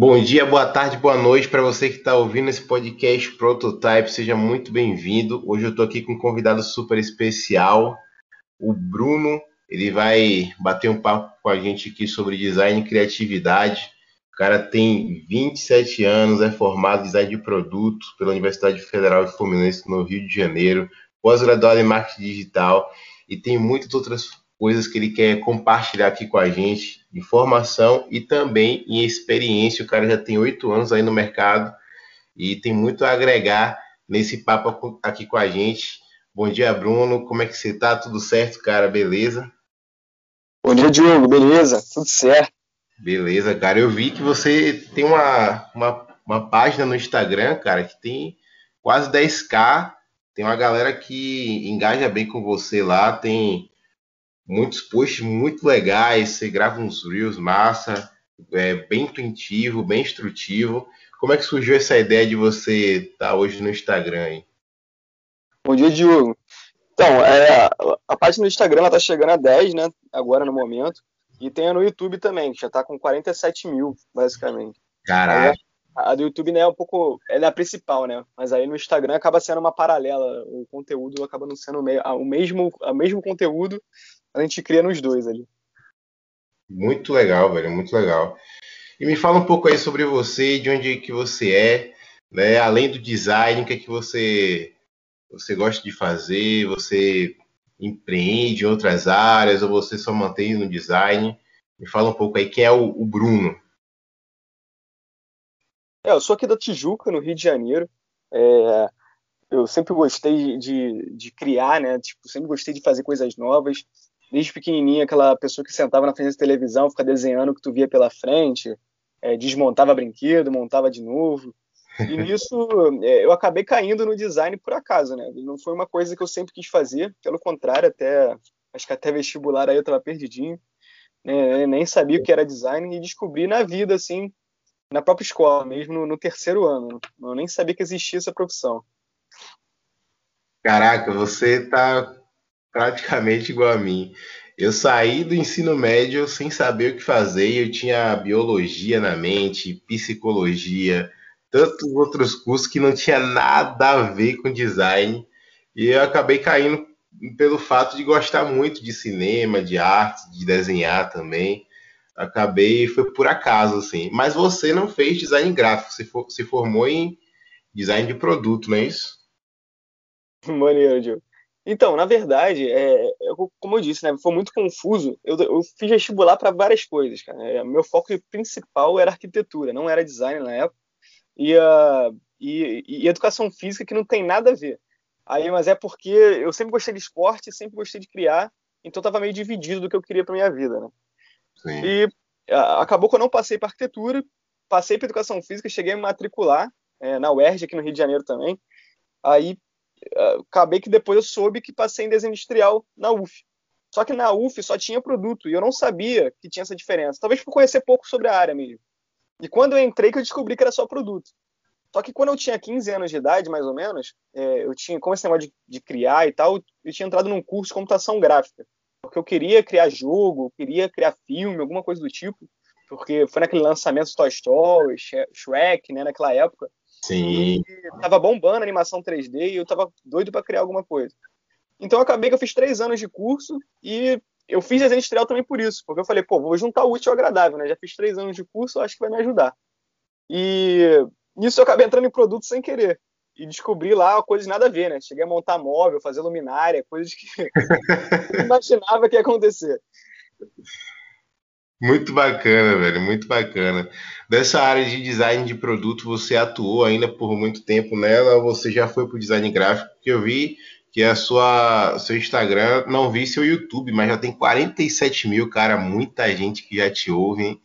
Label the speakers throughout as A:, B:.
A: Bom dia, boa tarde, boa noite para você que está ouvindo esse podcast Prototype. Seja muito bem-vindo. Hoje eu estou aqui com um convidado super especial, o Bruno. Ele vai bater um papo com a gente aqui sobre design e criatividade. O cara tem 27 anos, é formado em design de produto pela Universidade Federal de Fluminense, no Rio de Janeiro, pós-graduado em marketing digital e tem muitas outras coisas que ele quer compartilhar aqui com a gente informação e também em experiência. O cara já tem oito anos aí no mercado e tem muito a agregar nesse papo aqui com a gente. Bom dia, Bruno. Como é que você tá? Tudo certo, cara? Beleza?
B: Bom dia, Diogo. Beleza? Tudo certo.
A: Beleza, cara. Eu vi que você tem uma, uma, uma página no Instagram, cara, que tem quase 10k. Tem uma galera que engaja bem com você lá. Tem muitos posts muito legais, você grava uns reels massa, é, bem intuitivo, bem instrutivo. Como é que surgiu essa ideia de você estar tá hoje no Instagram aí?
B: Bom dia, Diogo. Então, é, a página do Instagram está chegando a 10, né? Agora no momento. E tem a no YouTube também, que já está com 47 mil, basicamente.
A: Caraca.
B: A do YouTube né, é um pouco. Ela é a principal, né? Mas aí no Instagram acaba sendo uma paralela. O conteúdo acaba não sendo o mesmo, o mesmo conteúdo, a gente cria nos dois ali.
A: Muito legal, velho, muito legal. E me fala um pouco aí sobre você, de onde que você é, né? Além do design, o que é que você você gosta de fazer? Você empreende em outras áreas ou você só mantém no design? Me fala um pouco aí quem é o, o Bruno.
B: É, eu sou aqui da Tijuca, no Rio de Janeiro. É, eu sempre gostei de, de criar, né? Tipo, sempre gostei de fazer coisas novas desde pequenininha, aquela pessoa que sentava na frente da televisão, ficava desenhando o que tu via pela frente, é, desmontava brinquedo, montava de novo. E nisso é, eu acabei caindo no design por acaso, né? Não foi uma coisa que eu sempre quis fazer, pelo contrário, até acho que até vestibular aí eu estava perdidinho, né? nem sabia o que era design e descobri na vida, assim, na própria escola, mesmo no, no terceiro ano. Eu nem sabia que existia essa profissão.
A: Caraca, você tá praticamente igual a mim. Eu saí do ensino médio sem saber o que fazer, eu tinha biologia na mente, psicologia, tantos outros cursos que não tinha nada a ver com design, e eu acabei caindo pelo fato de gostar muito de cinema, de arte, de desenhar também. Acabei, foi por acaso, assim. Mas você não fez design gráfico, você for, se formou em design de produto, não é isso?
B: Maneiro, Diogo. Então, na verdade, é, eu, como eu disse, né, foi muito confuso. Eu, eu fiz vestibular para várias coisas, cara. É, meu foco principal era arquitetura, não era design na época. E, uh, e, e, educação física que não tem nada a ver. Aí, mas é porque eu sempre gostei de esporte, sempre gostei de criar, então estava meio dividido do que eu queria para minha vida, né? Sim. E uh, acabou que eu não passei para arquitetura, passei para educação física, cheguei a me matricular é, na UERJ aqui no Rio de Janeiro também. Aí acabei que depois eu soube que passei em desenho industrial na UF. Só que na UF só tinha produto e eu não sabia que tinha essa diferença. Talvez por conhecer pouco sobre a área mesmo. E quando eu entrei que eu descobri que era só produto. Só que quando eu tinha 15 anos de idade, mais ou menos, é, eu tinha, como esse negócio de, de, criar e tal, eu tinha entrado num curso de computação gráfica. Porque eu queria criar jogo, eu queria criar filme, alguma coisa do tipo. Porque foi naquele lançamento Toy Story, Shrek, né, naquela época.
A: Sim.
B: E tava bombando a animação 3D e eu tava doido para criar alguma coisa. Então eu acabei que eu fiz três anos de curso e eu fiz desenho industrial também por isso, porque eu falei, pô, vou juntar o útil ao agradável, né? Já fiz três anos de curso, acho que vai me ajudar. E nisso eu acabei entrando em produto sem querer. E descobri lá coisas nada a ver, né? Cheguei a montar móvel, fazer luminária, coisas que eu imaginava que ia acontecer.
A: Muito bacana, velho, muito bacana. Dessa área de design de produto, você atuou ainda por muito tempo nela ou você já foi para o design gráfico? Porque eu vi que a sua seu Instagram, não vi seu YouTube, mas já tem 47 mil, cara, muita gente que já te ouve. Hein?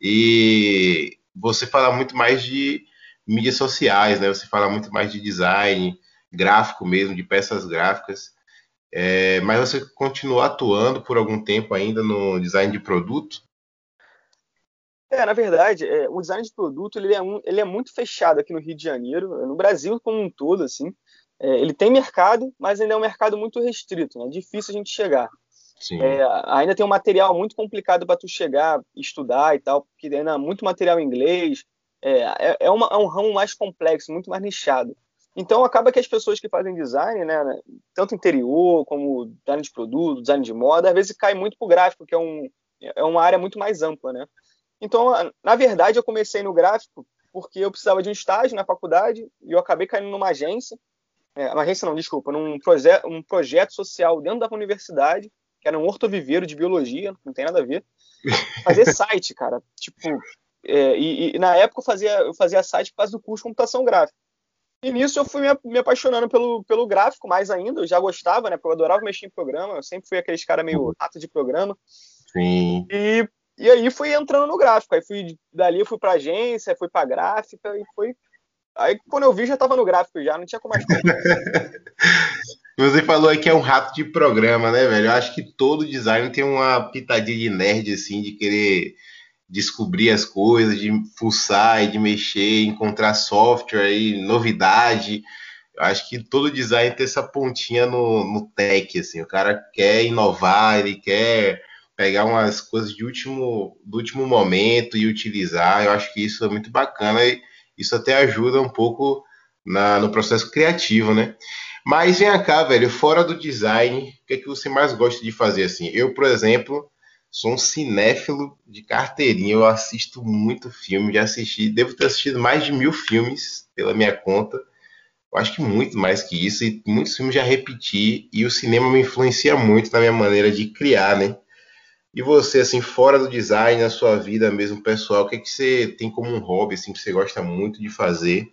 A: E você fala muito mais de mídias sociais, né? Você fala muito mais de design gráfico mesmo, de peças gráficas. É, mas você continua atuando por algum tempo ainda no design de produto?
B: É, na verdade, é, o design de produto ele é, um, ele é muito fechado aqui no Rio de Janeiro, no Brasil como um todo, assim. É, ele tem mercado, mas ainda é um mercado muito restrito, né? É difícil a gente chegar. É, ainda tem um material muito complicado para tu chegar, estudar e tal, porque ainda há muito material em inglês, é, é, é, uma, é um ramo mais complexo, muito mais nichado. Então acaba que as pessoas que fazem design, né, né tanto interior como design de produto, design de moda, às vezes cai muito para o gráfico, que é, um, é uma área muito mais ampla, né? Então, na verdade, eu comecei no gráfico porque eu precisava de um estágio na faculdade e eu acabei caindo numa agência, é, uma agência não, desculpa, num proje um projeto social dentro da universidade, que era um hortoviveiro de biologia, não tem nada a ver, fazer site, cara, tipo, é, e, e, na época eu fazia, eu fazia site por causa do curso de computação gráfica. E nisso eu fui me, me, apaixonando pelo, pelo gráfico mais ainda, eu já gostava, né, porque eu adorava mexer em programa, eu sempre fui aqueles cara meio rato de programa.
A: Sim.
B: E e aí fui entrando no gráfico. Aí fui dali fui para agência, fui para gráfica e foi. Aí quando eu vi já estava no gráfico já, não tinha como mais.
A: Você falou aí que é um rato de programa, né, velho? Eu acho que todo design tem uma pitadinha de nerd, assim, de querer descobrir as coisas, de fuçar e de mexer, encontrar software e novidade. Eu acho que todo design tem essa pontinha no, no tech, assim. O cara quer inovar, ele quer pegar umas coisas de último, do último momento e utilizar. Eu acho que isso é muito bacana e isso até ajuda um pouco na, no processo criativo, né? Mas vem cá, velho, fora do design, o que é que você mais gosta de fazer assim? Eu, por exemplo, sou um cinéfilo de carteirinha, eu assisto muito filme, já assisti, devo ter assistido mais de mil filmes pela minha conta. Eu acho que muito mais que isso, e muitos filmes já repeti, e o cinema me influencia muito na minha maneira de criar, né? E você, assim, fora do design, na sua vida mesmo pessoal, o que, é que você tem como um hobby, assim, que você gosta muito de fazer?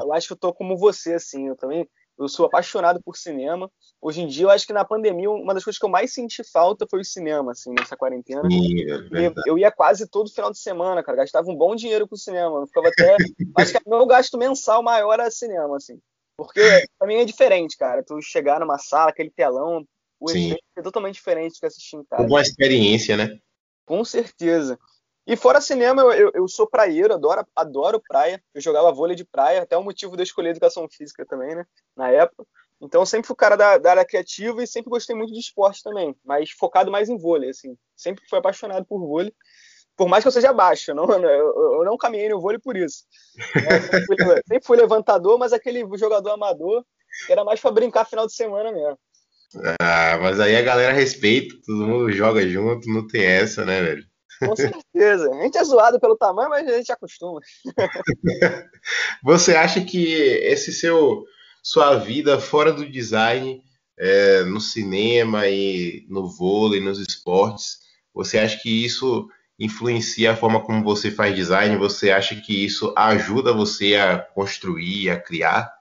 B: Eu acho que eu tô como você, assim, eu também eu sou apaixonado por cinema. Hoje em dia, eu acho que na pandemia, uma das coisas que eu mais senti falta foi o cinema, assim, nessa quarentena.
A: Sim, é
B: eu ia quase todo final de semana, cara, gastava um bom dinheiro com o cinema. Eu ficava até. acho que meu gasto mensal maior era cinema, assim. Porque pra mim é diferente, cara. Tu chegar numa sala, aquele telão, o Sim. efeito é totalmente diferente do que assistir em casa.
A: Uma experiência, né?
B: Com certeza. E fora cinema, eu, eu, eu, sou praieiro, adoro, adoro praia. Eu jogava vôlei de praia, até o motivo de eu escolher educação física também, né? Na época. Então eu sempre fui cara da, da, área criativa e sempre gostei muito de esporte também, mas focado mais em vôlei, assim. Sempre fui apaixonado por vôlei. Por mais que eu seja baixo, eu não, eu, eu não caminhei no vôlei por isso. sempre, fui, sempre fui levantador, mas aquele jogador amador era mais para brincar final de semana mesmo.
A: Ah, mas aí a galera respeita, todo mundo joga junto, não tem essa, né, velho?
B: Com certeza. A gente é zoado pelo tamanho, mas a gente acostuma.
A: Você acha que esse seu sua vida fora do design, é, no cinema e no vôlei, nos esportes, você acha que isso influencia a forma como você faz design? Você acha que isso ajuda você a construir, a criar?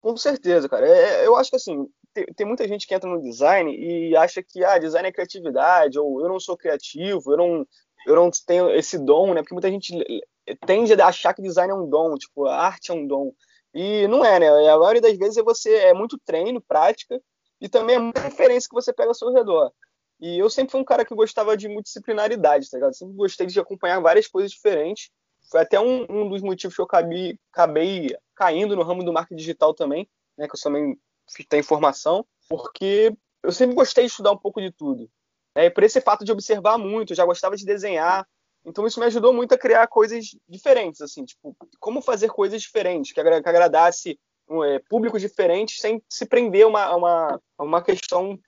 B: Com certeza, cara. É, eu acho que assim, tem, tem, muita gente que entra no design e acha que ah, design é criatividade, ou eu não sou criativo, eu não, eu não tenho esse dom, né? Porque muita gente tende a achar que design é um dom, tipo, a arte é um dom. E não é, né? A maioria das vezes é você é muito treino, prática, e também é muita referência que você pega ao seu redor. E eu sempre fui um cara que gostava de multidisciplinaridade, tá ligado? Sempre gostei de acompanhar várias coisas diferentes. Foi até um, um dos motivos que eu acabei, acabei caindo no ramo do marketing digital também, né? Que eu também ter informação, porque eu sempre gostei de estudar um pouco de tudo. Né? E por esse fato de observar muito, já gostava de desenhar, então isso me ajudou muito a criar coisas diferentes, assim, tipo, como fazer coisas diferentes, que, agradasse é, públicos diferentes sem se prender a uma, uma, uma questão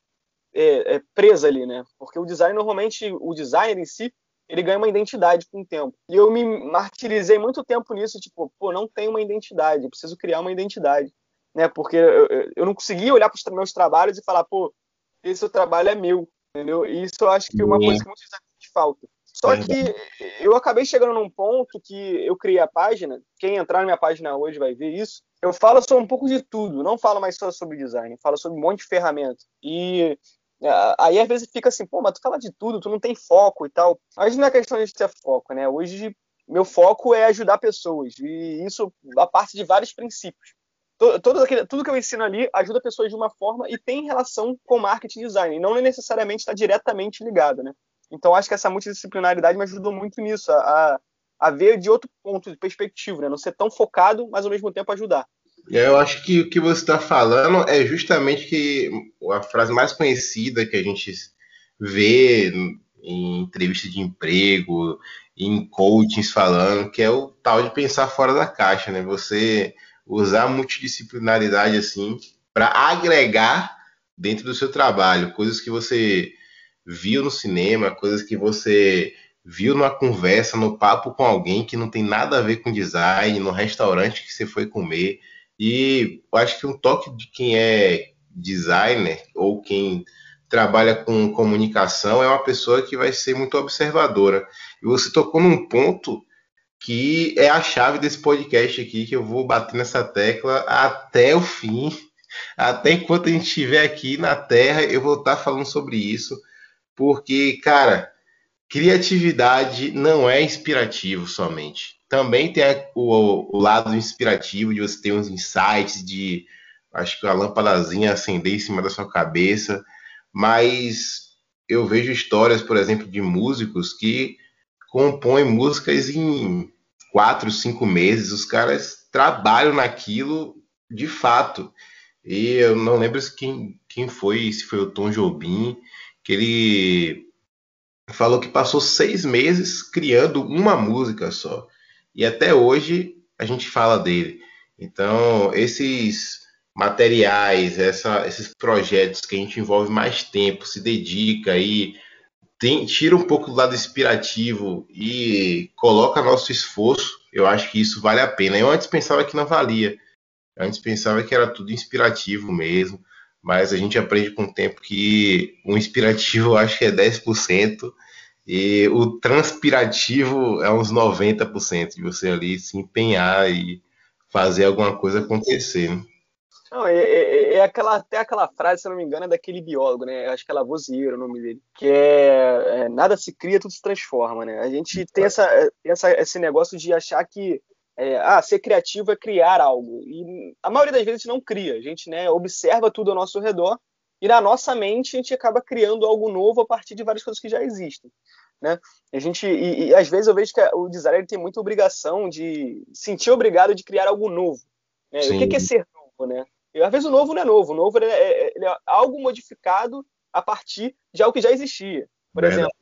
B: é, é, presa ali, né? Porque o design, normalmente, o designer em si, ele ganha uma identidade com o tempo. E eu me martirizei muito tempo nisso, tipo, pô, não tenho uma identidade, preciso criar uma identidade né? Porque eu, eu não conseguia olhar para os meus trabalhos e falar, pô, esse trabalho é meu, entendeu? E isso eu acho que é uma coisa que muitas vezes falta. Só que eu acabei chegando num ponto que eu criei a página, quem entrar na minha página hoje vai ver isso. Eu falo sobre um pouco de tudo, não falo mais só sobre design, falo sobre um monte de ferramentas. E aí às vezes fica assim, pô, mas tu fala de tudo, tu não tem foco e tal. Mas não é questão de ter foco, né? Hoje meu foco é ajudar pessoas, e isso a parte de vários princípios todo aquele, tudo que eu ensino ali ajuda pessoas de uma forma e tem relação com marketing design, não necessariamente está diretamente ligado, né? Então acho que essa multidisciplinaridade me ajudou muito nisso, a, a ver de outro ponto de perspectiva, né? Não ser tão focado, mas ao mesmo tempo ajudar.
A: Eu acho que o que você está falando é justamente que a frase mais conhecida que a gente vê em entrevista de emprego, em coachings falando, que é o tal de pensar fora da caixa, né? Você usar a multidisciplinaridade assim para agregar dentro do seu trabalho, coisas que você viu no cinema, coisas que você viu numa conversa, no papo com alguém que não tem nada a ver com design, no restaurante que você foi comer. E eu acho que um toque de quem é designer ou quem trabalha com comunicação é uma pessoa que vai ser muito observadora. E você tocou num ponto que é a chave desse podcast aqui, que eu vou bater nessa tecla até o fim. Até enquanto a gente estiver aqui na Terra, eu vou estar falando sobre isso. Porque, cara, criatividade não é inspirativo somente. Também tem o, o lado inspirativo de você ter uns insights, de acho que a lâmpadazinha acender em cima da sua cabeça. Mas eu vejo histórias, por exemplo, de músicos que compõem músicas em quatro, cinco meses. Os caras trabalham naquilo de fato. E eu não lembro quem, quem foi, se foi o Tom Jobim, que ele falou que passou seis meses criando uma música só. E até hoje a gente fala dele. Então, esses materiais, essa, esses projetos que a gente envolve mais tempo, se dedica e tem, tira um pouco do lado inspirativo e coloca nosso esforço, eu acho que isso vale a pena. Eu antes pensava que não valia. Eu antes pensava que era tudo inspirativo mesmo, mas a gente aprende com o tempo que o inspirativo eu acho que é 10% e o transpirativo é uns 90% de você ali se empenhar e fazer alguma coisa acontecer. Né?
B: Não, é, é, é, aquela, até aquela frase, se não me engano, é daquele biólogo, né? Acho que é Lavoisier o nome dele. Que é, é, nada se cria, tudo se transforma, né? A gente tem essa, essa, esse negócio de achar que é, ah, ser criativo é criar algo. E a maioria das vezes a gente não cria. A gente né, observa tudo ao nosso redor e na nossa mente a gente acaba criando algo novo a partir de várias coisas que já existem. Né? A gente, e, e às vezes eu vejo que o designer tem muita obrigação de sentir obrigado de criar algo novo. Né? O que é ser novo, né? Às vezes o novo não é novo, o novo é, é, é algo modificado a partir de algo que já existia. Por exemplo,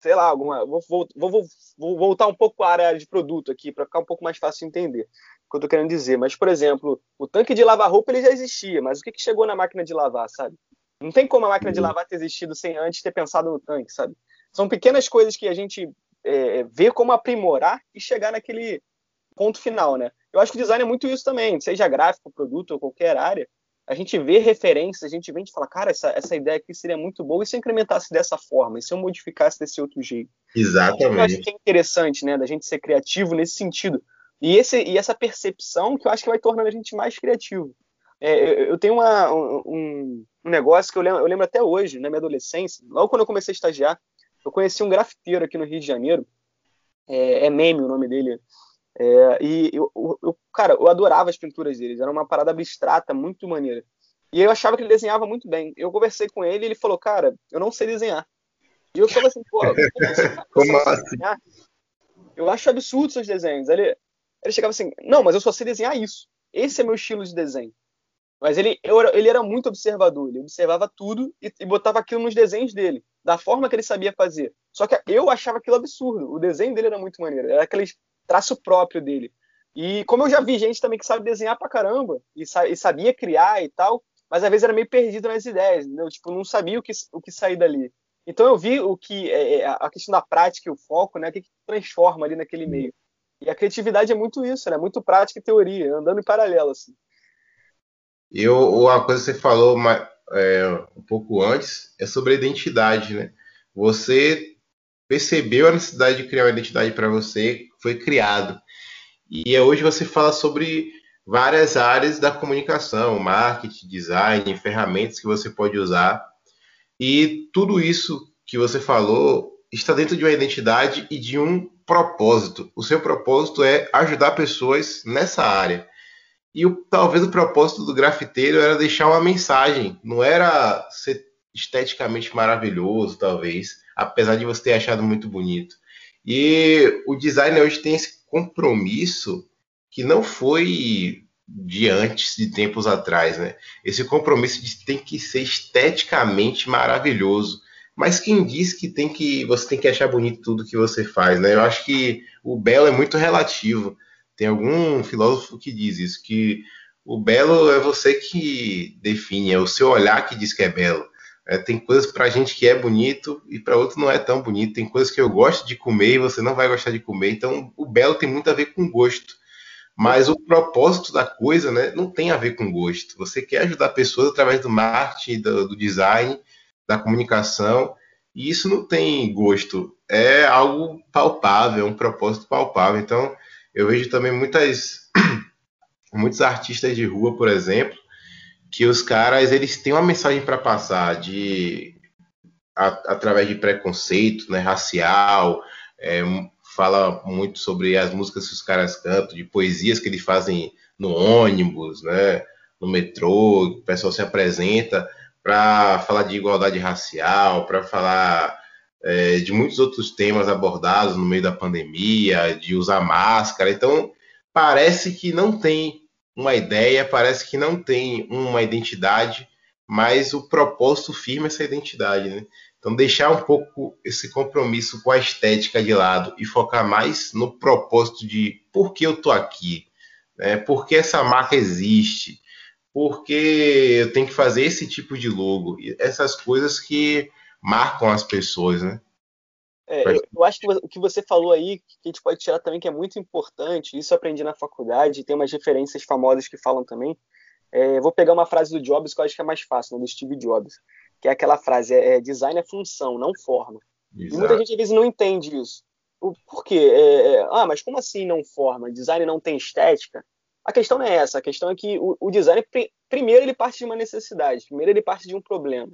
B: sei lá, alguma, vou, vou, vou, vou, voltar um pouco à área de produto aqui, para ficar um pouco mais fácil de entender o que eu estou querendo dizer. Mas, por exemplo, o tanque de lavar roupa ele já existia, mas o que, que chegou na máquina de lavar, sabe? Não tem como a máquina de uhum. lavar ter existido sem antes ter pensado no tanque, sabe? São pequenas coisas que a gente é, vê como aprimorar e chegar naquele ponto final, né? Eu acho que o design é muito isso também, seja gráfico, produto ou qualquer área. A gente vê referências, a gente vem e fala, cara, essa, essa ideia aqui seria muito boa e se eu incrementasse dessa forma, e se eu modificasse desse outro jeito.
A: Exatamente. Eu
B: acho que é interessante, né, da gente ser criativo nesse sentido. E, esse, e essa percepção que eu acho que vai tornando a gente mais criativo. É, eu tenho uma, um, um, negócio que eu lembro, eu lembro até hoje, na minha adolescência, logo quando eu comecei a estagiar, eu conheci um grafiteiro aqui no Rio de Janeiro, é, é Meme o nome dele, é, e eu, eu, cara, eu adorava as pinturas dele, era uma parada abstrata, muito maneira. E eu achava que ele desenhava muito bem. Eu conversei com ele e ele falou, cara, eu não sei desenhar. E eu falei assim, pô, como assim? Eu acho absurdo seus desenhos. Ele, ele chegava assim, não, mas eu só sei desenhar isso. Esse é meu estilo de desenho. Mas ele, eu, ele era muito observador, ele observava tudo e, e, botava aquilo nos desenhos dele, da forma que ele sabia fazer. Só que eu achava aquilo absurdo. O desenho dele era muito maneiro. Era aqueles traço próprio dele. E como eu já vi gente também que sabe desenhar pra caramba e, sa e sabia criar e tal, mas às vezes era meio perdido nas ideias, entendeu? Tipo, não sabia o que, o que sair dali. Então eu vi o que é, é a questão da prática e o foco, né? O que, que transforma ali naquele meio. E a criatividade é muito isso, né? Muito prática e teoria, andando em paralelo, assim.
A: E uma coisa que você falou é, um pouco antes é sobre a identidade, né? Você percebeu a necessidade de criar uma identidade para você, foi criado. E hoje você fala sobre várias áreas da comunicação, marketing, design, ferramentas que você pode usar. E tudo isso que você falou está dentro de uma identidade e de um propósito. O seu propósito é ajudar pessoas nessa área. E o, talvez o propósito do grafiteiro era deixar uma mensagem, não era ser esteticamente maravilhoso, talvez, apesar de você ter achado muito bonito. E o design hoje tem esse compromisso que não foi de antes, de tempos atrás, né? Esse compromisso de tem que ser esteticamente maravilhoso. Mas quem diz que tem que você tem que achar bonito tudo que você faz, né? Eu acho que o belo é muito relativo. Tem algum filósofo que diz isso, que o belo é você que define, é o seu olhar que diz que é belo. É, tem coisas pra gente que é bonito e para outro não é tão bonito. Tem coisas que eu gosto de comer e você não vai gostar de comer. Então, o belo tem muito a ver com gosto. Mas o propósito da coisa né, não tem a ver com gosto. Você quer ajudar pessoas através do marketing, do, do design, da comunicação, e isso não tem gosto. É algo palpável, é um propósito palpável. Então, eu vejo também muitas, muitos artistas de rua, por exemplo, que os caras eles têm uma mensagem para passar de a, através de preconceito, né, racial, é, fala muito sobre as músicas que os caras cantam, de poesias que eles fazem no ônibus, né, no metrô, o pessoal se apresenta para falar de igualdade racial, para falar é, de muitos outros temas abordados no meio da pandemia, de usar máscara. Então, parece que não tem uma ideia, parece que não tem uma identidade, mas o propósito firma essa identidade, né? Então, deixar um pouco esse compromisso com a estética de lado e focar mais no propósito de por que eu estou aqui, né? por que essa marca existe, por que eu tenho que fazer esse tipo de logo, essas coisas que marcam as pessoas, né?
B: É, eu, eu, acho que o que você falou aí, que a gente pode tirar também, que é muito importante, isso eu aprendi na faculdade, tem umas referências famosas que falam também. É, vou pegar uma frase do Jobs que eu acho que é mais fácil, né, do Steve Jobs que é aquela frase, é, é design é função, não forma. Exato. E muita gente às vezes não entende isso. O, por quê? É, é, ah, mas como assim não forma? Design não tem estética? A questão não é essa, a questão é que o, o design, primeiro ele parte de uma necessidade, primeiro ele parte de um problema.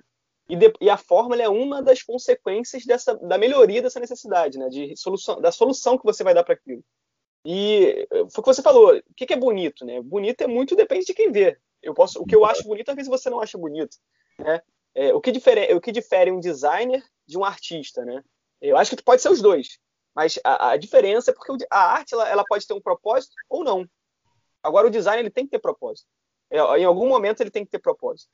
B: E, de, e a forma é uma das consequências dessa, da melhoria dessa necessidade, né? de solução, da solução que você vai dar para aquilo. E foi o que você falou, o que, que é bonito? Né? Bonito é muito, depende de quem vê. Eu posso, o que eu acho bonito, às vezes você não acha bonito. Né? É, o, que difere, o que difere um designer de um artista, né? Eu acho que pode ser os dois, mas a, a diferença é porque a arte ela, ela, pode ter um propósito ou não. Agora o design ele tem que ter propósito. É, em algum momento ele tem que ter propósito.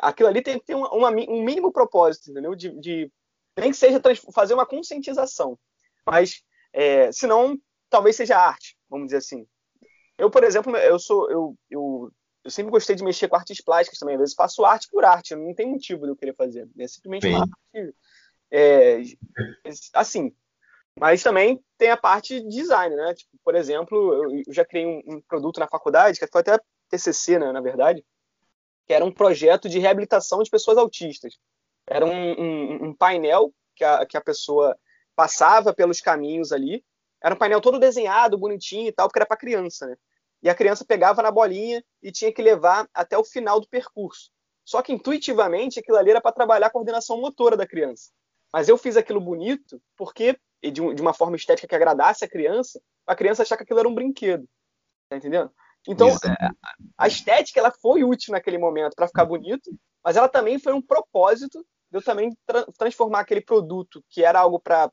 B: Aquilo ali tem que ter uma, um mínimo propósito, entendeu? De, de nem que seja fazer uma conscientização, mas é, senão talvez seja arte, vamos dizer assim. Eu, por exemplo, eu sou eu, eu eu sempre gostei de mexer com artes plásticas também. Às vezes faço arte por arte, não tem motivo de eu querer fazer. É simplesmente Sim. uma arte. É, assim. Mas também tem a parte de design, né? Tipo, por exemplo, eu já criei um, um, produto na faculdade, que foi até TCC, né, na verdade, que era um projeto de reabilitação de pessoas autistas. Era um, um, um painel que a, que a pessoa passava pelos caminhos ali. Era um painel todo desenhado, bonitinho e tal, porque era para criança, né? e a criança pegava na bolinha e tinha que levar até o final do percurso. Só que intuitivamente aquilo ali era para trabalhar a coordenação motora da criança. Mas eu fiz aquilo bonito porque de, uma forma estética que agradasse a criança, a criança achar que aquilo era um brinquedo. Tá entendendo? Então, é, a estética ela foi útil naquele momento para ficar bonito, mas ela também foi um propósito de eu também tra transformar aquele produto que era algo para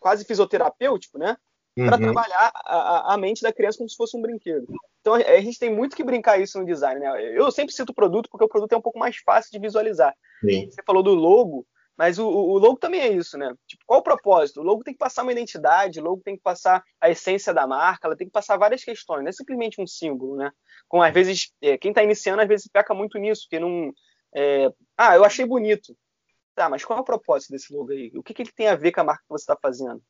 B: quase fisioterapêutico, né? Para uhum. trabalhar a, a, mente da criança como se fosse um brinquedo. Então a gente tem muito que brincar isso no design, né? Eu sempre cito o produto porque o produto é um pouco mais fácil de visualizar. Sim. Você falou do logo, mas o, o, logo também é isso, né? Tipo, qual o propósito? O logo tem que passar uma identidade, o logo tem que passar a essência da marca, ela tem que passar várias questões, não é simplesmente um símbolo, né? Com às vezes, é, quem está iniciando às vezes peca muito nisso, porque não. É, ah, eu achei bonito. Tá, mas qual é o propósito desse logo aí? O que, que ele tem a ver com a marca que você está fazendo?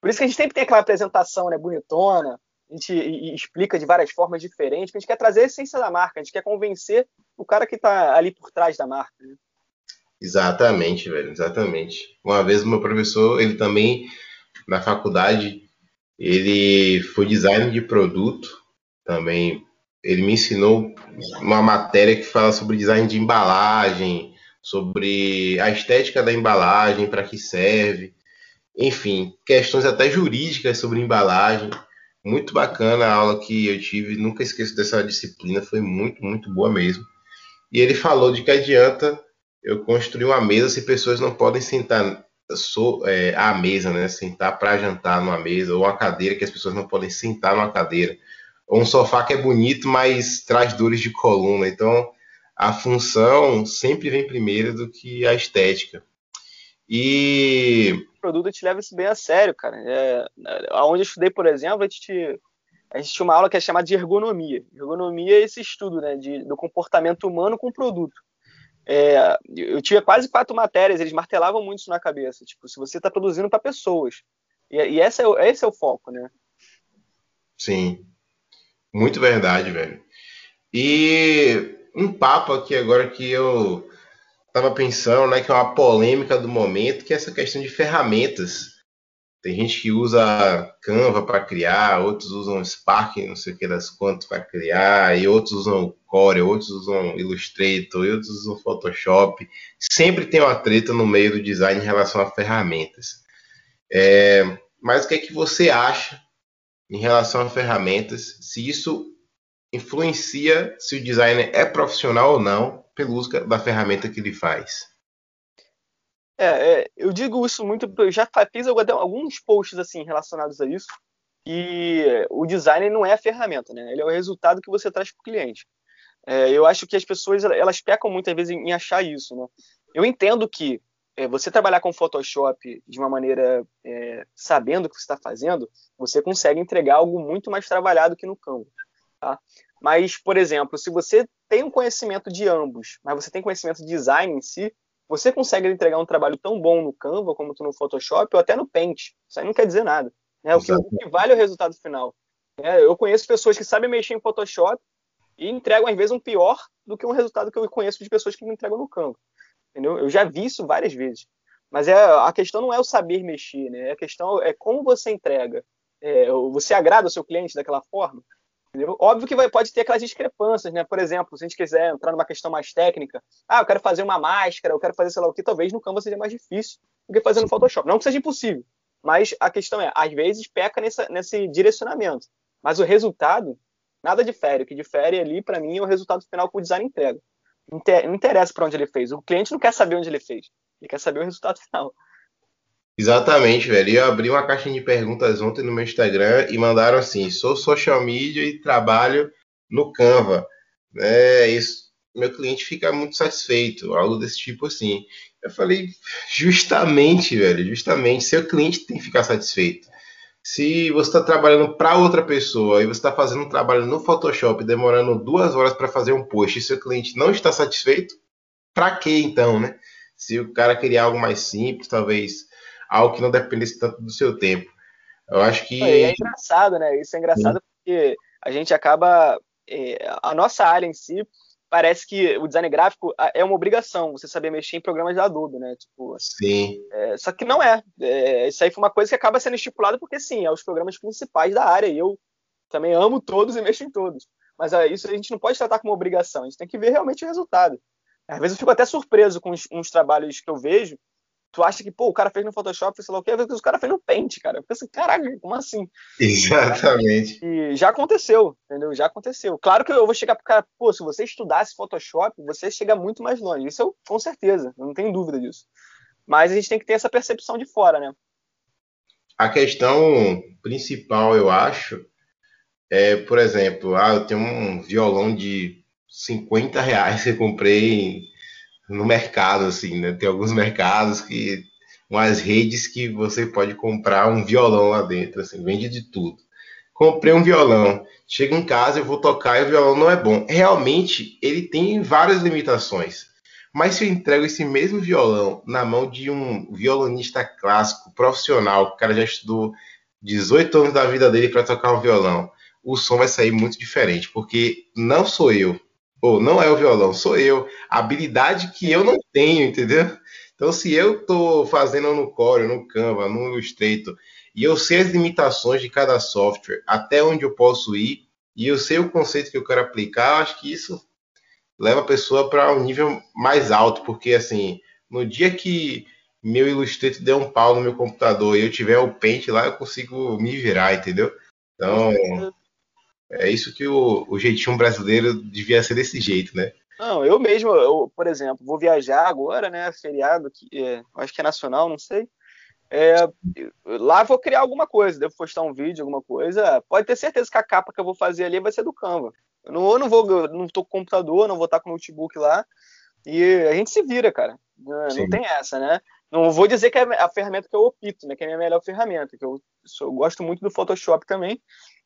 B: Por isso que a gente sempre tem aquela apresentação, né, bonitona, a gente explica de várias formas diferentes, a gente quer trazer a essência da marca, a gente quer convencer o cara que está ali por trás da marca. Né?
A: Exatamente, velho, exatamente. Uma vez o meu professor, ele também, na faculdade, ele foi designer de produto, também, ele me ensinou uma matéria que fala sobre design de embalagem, sobre a estética da embalagem, para que serve, enfim, questões até jurídicas sobre embalagem. Muito bacana a aula que eu tive, nunca esqueço dessa disciplina, foi muito, muito boa mesmo. E ele falou de que adianta eu construir uma mesa se pessoas não podem sentar é, à mesa, né? Sentar para jantar numa mesa, ou uma cadeira que as pessoas não podem sentar numa cadeira, ou um sofá que é bonito, mas traz dores de coluna. Então, a função sempre vem primeiro do que a estética. E.
B: O produto te leva isso bem a sério, cara. É, onde eu estudei, por exemplo, a gente, a gente tinha uma aula que é chamada de ergonomia. Ergonomia é esse estudo né, de, do comportamento humano com o produto. É, eu tinha quase quatro matérias, eles martelavam muito isso na cabeça. Tipo, se você está produzindo para pessoas. E, e esse, é, esse é o foco, né?
A: Sim. Muito verdade, velho. E um papo aqui agora que eu tava pensando, né, que é uma polêmica do momento, que é essa questão de ferramentas. Tem gente que usa Canva para criar, outros usam Spark, não sei o que das quantas para criar, e outros usam Core, outros usam Illustrator, e outros usam Photoshop. Sempre tem uma treta no meio do design em relação a ferramentas. É, mas o que é que você acha em relação a ferramentas? Se isso influencia se o designer é profissional ou não pelo uso da ferramenta que ele faz.
B: É, é, eu digo isso muito, eu já fiz alguns posts assim relacionados a isso. E o designer não é a ferramenta, né? Ele é o resultado que você traz para o cliente. É, eu acho que as pessoas elas pecam muitas vezes em, achar isso, né? Eu entendo que é, você trabalhar com Photoshop de uma maneira é, sabendo o que você está fazendo, você consegue entregar algo muito mais trabalhado que no Canva. Tá? Mas, por exemplo, se você tem um conhecimento de ambos, mas você tem conhecimento de design em si, você consegue entregar um trabalho tão bom no Canva como no Photoshop ou até no Paint. Isso aí não quer dizer nada. Né? O, que, o, que, vale é o resultado final. É, eu conheço pessoas que sabem mexer em Photoshop e entregam, às vezes, um pior do que um resultado que eu conheço de pessoas que me entregam no Canva. Entendeu? Eu já vi isso várias vezes. Mas é, a questão não é o saber mexer, né? A questão é como você entrega. É, você agrada o seu cliente daquela forma? Entendeu? Óbvio que vai, pode ter aquelas discrepâncias, né? Por exemplo, se a gente quiser entrar numa questão mais técnica, ah, eu quero fazer uma máscara, eu quero fazer sei lá o que, talvez no Canva seja mais difícil do que fazer no Photoshop. Não que seja impossível, mas a questão é, às vezes peca nessa, nesse direcionamento. Mas o resultado, nada difere. O que difere ali, para mim, é o resultado final que o design entrega. Não interessa para onde ele fez. O cliente não quer saber onde ele fez. Ele quer saber o resultado final.
A: Exatamente, velho. Eu abri uma caixa de perguntas ontem no meu Instagram e mandaram assim: sou social media e trabalho no Canva. É, isso, meu cliente fica muito satisfeito, algo desse tipo assim. Eu falei, justamente, velho, justamente, seu cliente tem que ficar satisfeito. Se você está trabalhando para outra pessoa e você está fazendo um trabalho no Photoshop demorando duas horas para fazer um post e seu cliente não está satisfeito, para que então, né? Se o cara queria algo mais simples, talvez algo que não dependesse tanto do seu tempo. Eu acho que.
B: É, engraçado, né? Isso é engraçado Sim. porque a gente acaba. É, a nossa área em si parece que o design gráfico é uma obrigação você saber mexer em programas de Adobe, né? Tipo,
A: sim.
B: É, só que não é. é. Isso aí foi uma coisa que acaba sendo estipulada porque, sim, é os programas principais da área e eu também amo todos e mexo em todos. Mas é, isso a gente não pode tratar como obrigação, a gente tem que ver realmente o resultado. Às vezes eu fico até surpreso com uns, uns trabalhos que eu vejo tu acha que, pô, o cara fez no Photoshop, sei lá o que, o cara fez no Paint, cara. Eu penso, caraca, como assim?
A: Exatamente.
B: E já aconteceu, entendeu? Já aconteceu. Claro que eu vou chegar pro cara, pô, se você estudasse Photoshop, você chega muito mais longe. Isso eu, com certeza, não tenho dúvida disso. Mas a gente tem que ter essa percepção de fora, né?
A: A questão principal, eu acho, é, por exemplo, ah, eu tenho um violão de 50 reais que eu comprei no mercado, assim, né? Tem alguns mercados que umas redes que você pode comprar um violão lá dentro, assim, vende de tudo. Comprei um violão, chego em casa eu vou tocar e o violão não é bom. Realmente ele tem várias limitações. Mas se eu entrego esse mesmo violão na mão de um violonista clássico, profissional, o cara já estudou 18 anos da vida dele para tocar um violão, o som vai sair muito diferente, porque não sou eu, Pô, não é o violão, sou eu. Habilidade que eu não tenho, entendeu? Então, se eu estou fazendo no Core, no Canva, no Illustrator, e eu sei as limitações de cada software, até onde eu posso ir, e eu sei o conceito que eu quero aplicar, eu acho que isso leva a pessoa para um nível mais alto, porque assim, no dia que meu Illustrator der um pau no meu computador e eu tiver o Paint lá, eu consigo me virar, entendeu? Então, é isso que o, o jeitinho brasileiro devia ser desse jeito, né?
B: Não, eu mesmo, eu, por exemplo, vou viajar agora, né? Feriado, que é, acho que é nacional, não sei. É, lá vou criar alguma coisa, devo postar um vídeo, alguma coisa. Pode ter certeza que a capa que eu vou fazer ali vai ser do Canva. Eu não, eu não vou, eu não tô com computador, não vou estar com o notebook lá. E a gente se vira, cara. Não, tem essa, né? Não vou dizer que é a ferramenta que eu opto, né? Que é a minha melhor ferramenta, que eu, eu gosto muito do Photoshop também.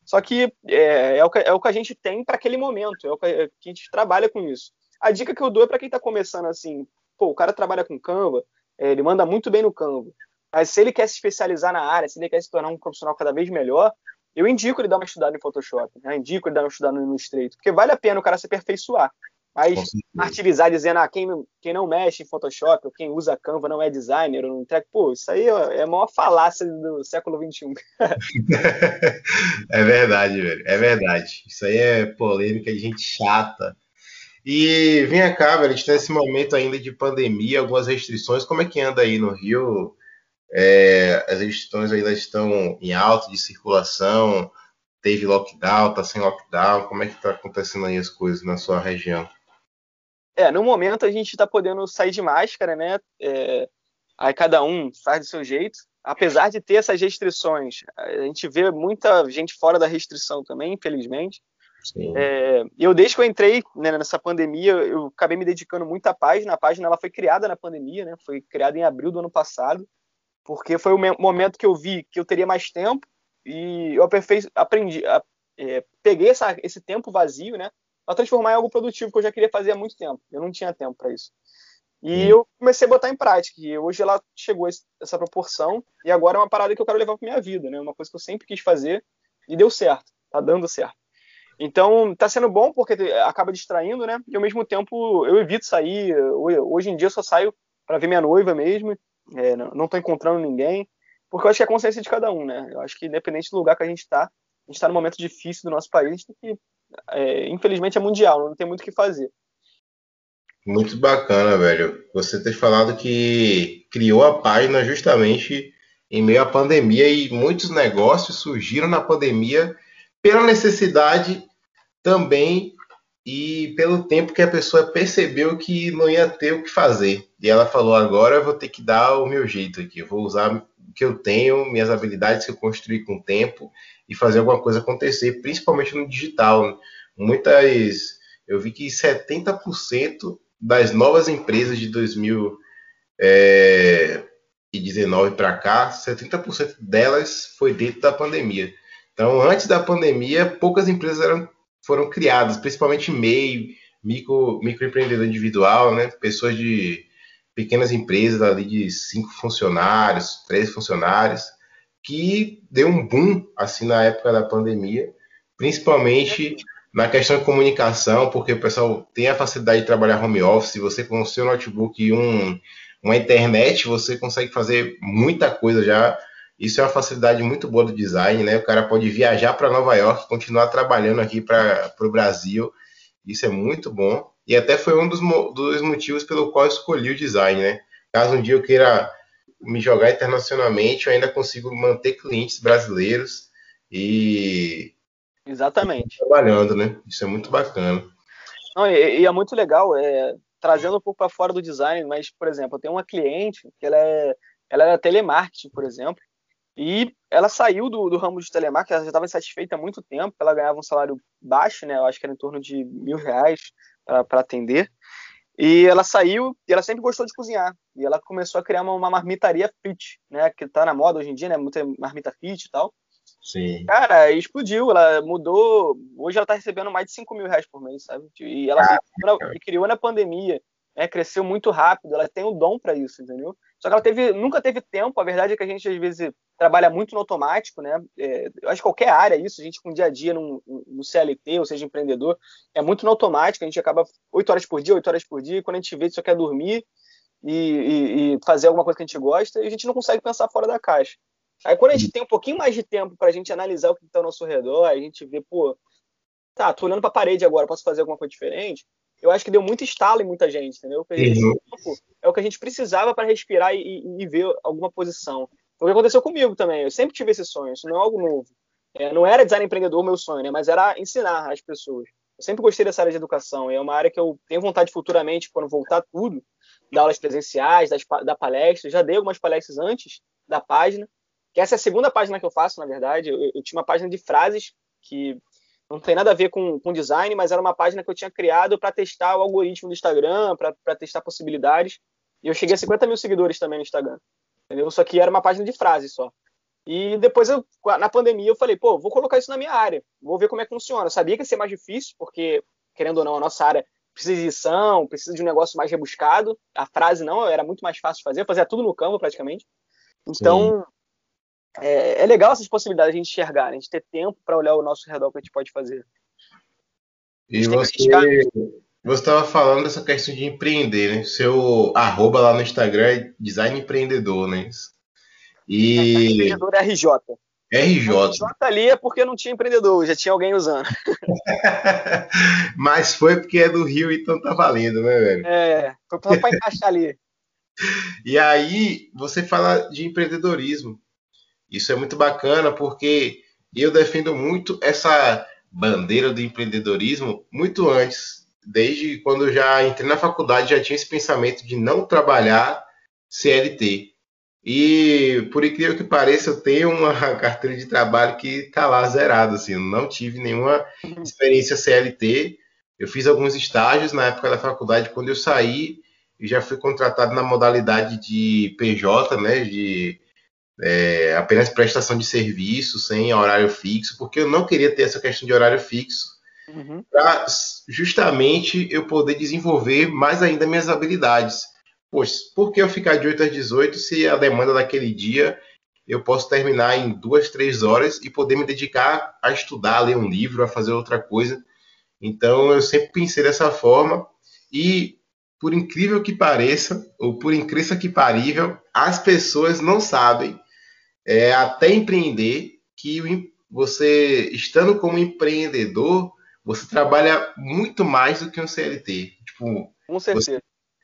B: Só que é, é, o, que, é o que a gente tem para aquele momento, é o que, é que, a gente trabalha com isso. A dica que eu dou é para quem está começando assim, pô, o cara trabalha com Canva, é, ele manda muito bem no Canva. Mas se ele quer se especializar na área, se ele quer se tornar um profissional cada vez melhor, eu indico ele dar uma estudada em Photoshop, né? indico ele dar uma estudada no Illustrator, porque vale a pena o cara se aperfeiçoar. Mas martirizar dizendo, ah, quem, quem não mexe em Photoshop, ou quem usa Canva não é designer, ou não entrega, pô, isso aí é a maior falácia do século XXI.
A: é verdade, velho, é verdade. Isso aí é polêmica de gente chata. E vem cá, velho, a gente tá nesse momento ainda de pandemia, algumas restrições, como é que anda aí no Rio? É, as restrições ainda estão em alta de circulação, teve lockdown, tá sem lockdown, como é que tá acontecendo aí as coisas na sua região?
B: É, no momento a gente está podendo sair de máscara, né? É, aí cada um faz do seu jeito. Apesar de ter essas restrições, a gente vê muita gente fora da restrição também, infelizmente. É, eu desde que eu entrei né, nessa pandemia, eu acabei me dedicando muito à página. A página ela foi criada na pandemia, né? Foi criada em abril do ano passado, porque foi o momento que eu vi que eu teria mais tempo e eu aprendi, é, peguei essa, esse tempo vazio, né? Para transformar em algo produtivo que eu já queria fazer há muito tempo. Eu não tinha tempo para isso. E hum. eu comecei a botar em prática. E hoje ela chegou a essa proporção. E agora é uma parada que eu quero levar para minha vida, né? Uma coisa que eu sempre quis fazer e deu certo. Tá dando certo. Então, tá sendo bom porque acaba distraindo, né? E ao mesmo tempo eu evito sair. Hoje em dia eu só saio para ver minha noiva mesmo. É, não tô encontrando ninguém. Porque eu acho que é a consciência de cada um, né? Eu acho que independente do lugar que a gente está, a gente está num momento difícil do nosso país, a gente tem que é, infelizmente é mundial, não tem muito o que fazer.
A: Muito bacana, velho. Você ter falado que criou a página justamente em meio à pandemia e muitos negócios surgiram na pandemia pela necessidade também e pelo tempo que a pessoa percebeu que não ia ter o que fazer. E ela falou: agora eu vou ter que dar o meu jeito aqui, eu vou usar o que eu tenho, minhas habilidades que eu construí com o tempo e fazer alguma coisa acontecer, principalmente no digital. Muitas, eu vi que 70% das novas empresas de 2019 para cá, 70% delas foi dentro da pandemia. Então, antes da pandemia, poucas empresas eram, foram criadas, principalmente MEI, micro, microempreendedor individual, né? pessoas de pequenas empresas ali de cinco funcionários, três funcionários, que deu um boom assim na época da pandemia, principalmente na questão de comunicação, porque o pessoal tem a facilidade de trabalhar home office, você com o seu notebook e um, uma internet, você consegue fazer muita coisa já. Isso é uma facilidade muito boa do design, né? O cara pode viajar para Nova York, continuar trabalhando aqui para o Brasil. Isso é muito bom. E até foi um dos, dos motivos pelo qual eu escolhi o design, né? Caso um dia eu queira me jogar internacionalmente, eu ainda consigo manter clientes brasileiros e
B: exatamente
A: trabalhando, né? Isso é muito bacana.
B: Não, e, e é muito legal, é, trazendo um pouco para fora do design, mas por exemplo, eu tenho uma cliente que ela é ela era telemarketing, por exemplo, e ela saiu do, do ramo de telemarketing, ela já estava insatisfeita há muito tempo, ela ganhava um salário baixo, né? Eu acho que era em torno de mil reais para atender. E ela saiu e ela sempre gostou de cozinhar. E ela começou a criar uma, uma marmitaria fit, né? Que tá na moda hoje em dia, né? Muita marmita fit e tal.
A: Sim.
B: Cara, explodiu. Ela mudou. Hoje ela tá recebendo mais de 5 mil reais por mês, sabe? E ela ah, criou, criou na pandemia. Né? Cresceu muito rápido. Ela tem o dom para isso, entendeu? Só que ela teve, nunca teve tempo. A verdade é que a gente, às vezes, trabalha muito no automático, né? É, eu acho que qualquer área, isso, a gente com dia a dia no, no, CLT, ou seja, empreendedor, é muito no automático. A gente acaba 8 horas por dia, 8 horas por dia, e quando a gente vê, só quer dormir e, e, e, fazer alguma coisa que a gente gosta, e a gente não consegue pensar fora da caixa. Aí quando a gente tem um pouquinho mais de tempo para a gente analisar o que está ao nosso redor, a gente vê, pô, tá, tô olhando para a parede agora, posso fazer alguma coisa diferente? Eu acho que deu muito estalo em muita gente, entendeu? Uhum. é o que a gente precisava para respirar e, e, ver alguma posição. Foi o que aconteceu comigo também. Eu sempre tive esse sonho, isso não é algo novo. É, não era design empreendedor meu sonho, né? Mas era ensinar as pessoas. Eu sempre gostei dessa área de educação. É uma área que eu tenho vontade futuramente, quando voltar tudo, dar aulas presenciais, dar palestras. Já dei algumas palestras antes da página. Que essa é a segunda página que eu faço, na verdade. Eu, eu tinha uma página de frases que não tem nada a ver com, com design, mas era uma página que eu tinha criado para testar o algoritmo do Instagram, para testar possibilidades. E eu cheguei a 50 mil seguidores também no Instagram. Entendeu? Só que era uma página de frases só. E depois, eu, na pandemia, eu falei, pô, vou colocar isso na minha área, vou ver como é que funciona. Eu sabia que ia ser mais difícil, porque, querendo ou não, a nossa área precisa de edição, precisa de um negócio mais rebuscado. A frase não, era muito mais fácil de fazer, eu fazia tudo no campo praticamente. Então, é, é, legal essas possibilidades de a gente enxergar, né? a gente ter tempo para olhar o nosso redor que a gente pode fazer.
A: E você estava falando dessa questão de empreender, né? Seu arroba lá no Instagram é design empreendedor, né?
B: E... É, empreendedor é RJ.
A: RJ.
B: RJ ali é porque não tinha empreendedor, já tinha alguém usando.
A: Mas foi porque é do Rio, então tá valendo, né, velho?
B: É, foi para encaixar ali.
A: E aí, você fala de empreendedorismo. Isso é muito bacana porque eu defendo muito essa bandeira do empreendedorismo muito antes. Desde quando eu já entrei na faculdade, já tinha esse pensamento de não trabalhar CLT. E por incrível que pareça, eu tenho uma carteira de trabalho que está lá zerada. Assim, não tive nenhuma experiência CLT. Eu fiz alguns estágios na época da faculdade. Quando eu saí, eu já fui contratado na modalidade de PJ, né, de é, apenas prestação de serviço, sem horário fixo, porque eu não queria ter essa questão de horário fixo, uhum. para justamente eu poder desenvolver mais ainda minhas habilidades. Pois, por que eu ficar de 8 às 18 se a demanda daquele dia eu posso terminar em duas, três horas e poder me dedicar a estudar, a ler um livro, a fazer outra coisa? Então, eu sempre pensei dessa forma e por incrível que pareça, ou por incrível que parível, as pessoas não sabem é, até empreender, que você, estando como empreendedor, você trabalha muito mais do que um CLT. Tipo,
B: Com certeza.
A: Você,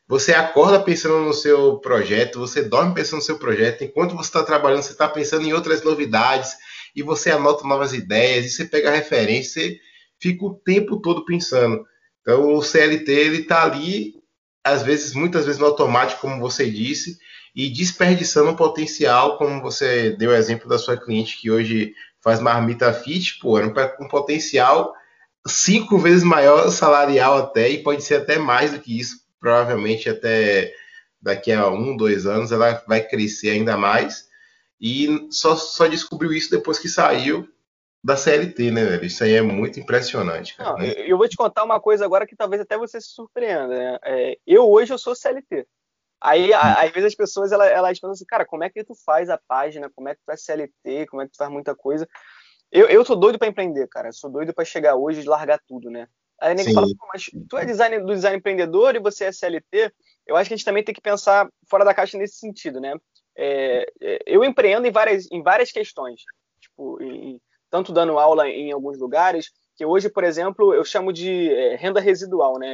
A: você acorda pensando no seu projeto, você dorme pensando no seu projeto, enquanto você está trabalhando, você está pensando em outras novidades, e você anota novas ideias, e você pega a referência, você fica o tempo todo pensando. Então, o CLT, ele está ali, às vezes, muitas vezes no automático, como você disse, e desperdiçando um potencial, como você deu o exemplo da sua cliente que hoje faz marmita fit, pô, era um, potencial cinco vezes maior salarial até, e pode ser até mais do que isso, provavelmente até daqui a um, dois anos ela vai crescer ainda mais, e só, só descobriu isso depois que saiu da CLT, né, velho? Isso aí é muito impressionante, cara. Não,
B: né? Eu vou te contar uma coisa agora que talvez até você se surpreenda, né? É, eu hoje eu sou CLT. Aí, às vezes, as pessoas elas, elas pensam assim, cara, como é que tu faz a página? Como é que tu faz CLT? Como é que tu faz muita coisa? Eu, eu sou doido para empreender, cara. Eu sou doido para chegar hoje e largar tudo, né? Aí nem fala, mas tu é design, do design empreendedor e você é CLT. Eu acho que a gente também tem que pensar fora da caixa nesse sentido, né? É, é eu empreendo em várias, em várias questões. Tipo, em, tanto dando aula em alguns lugares, que hoje, por exemplo, eu chamo de é, renda residual, né?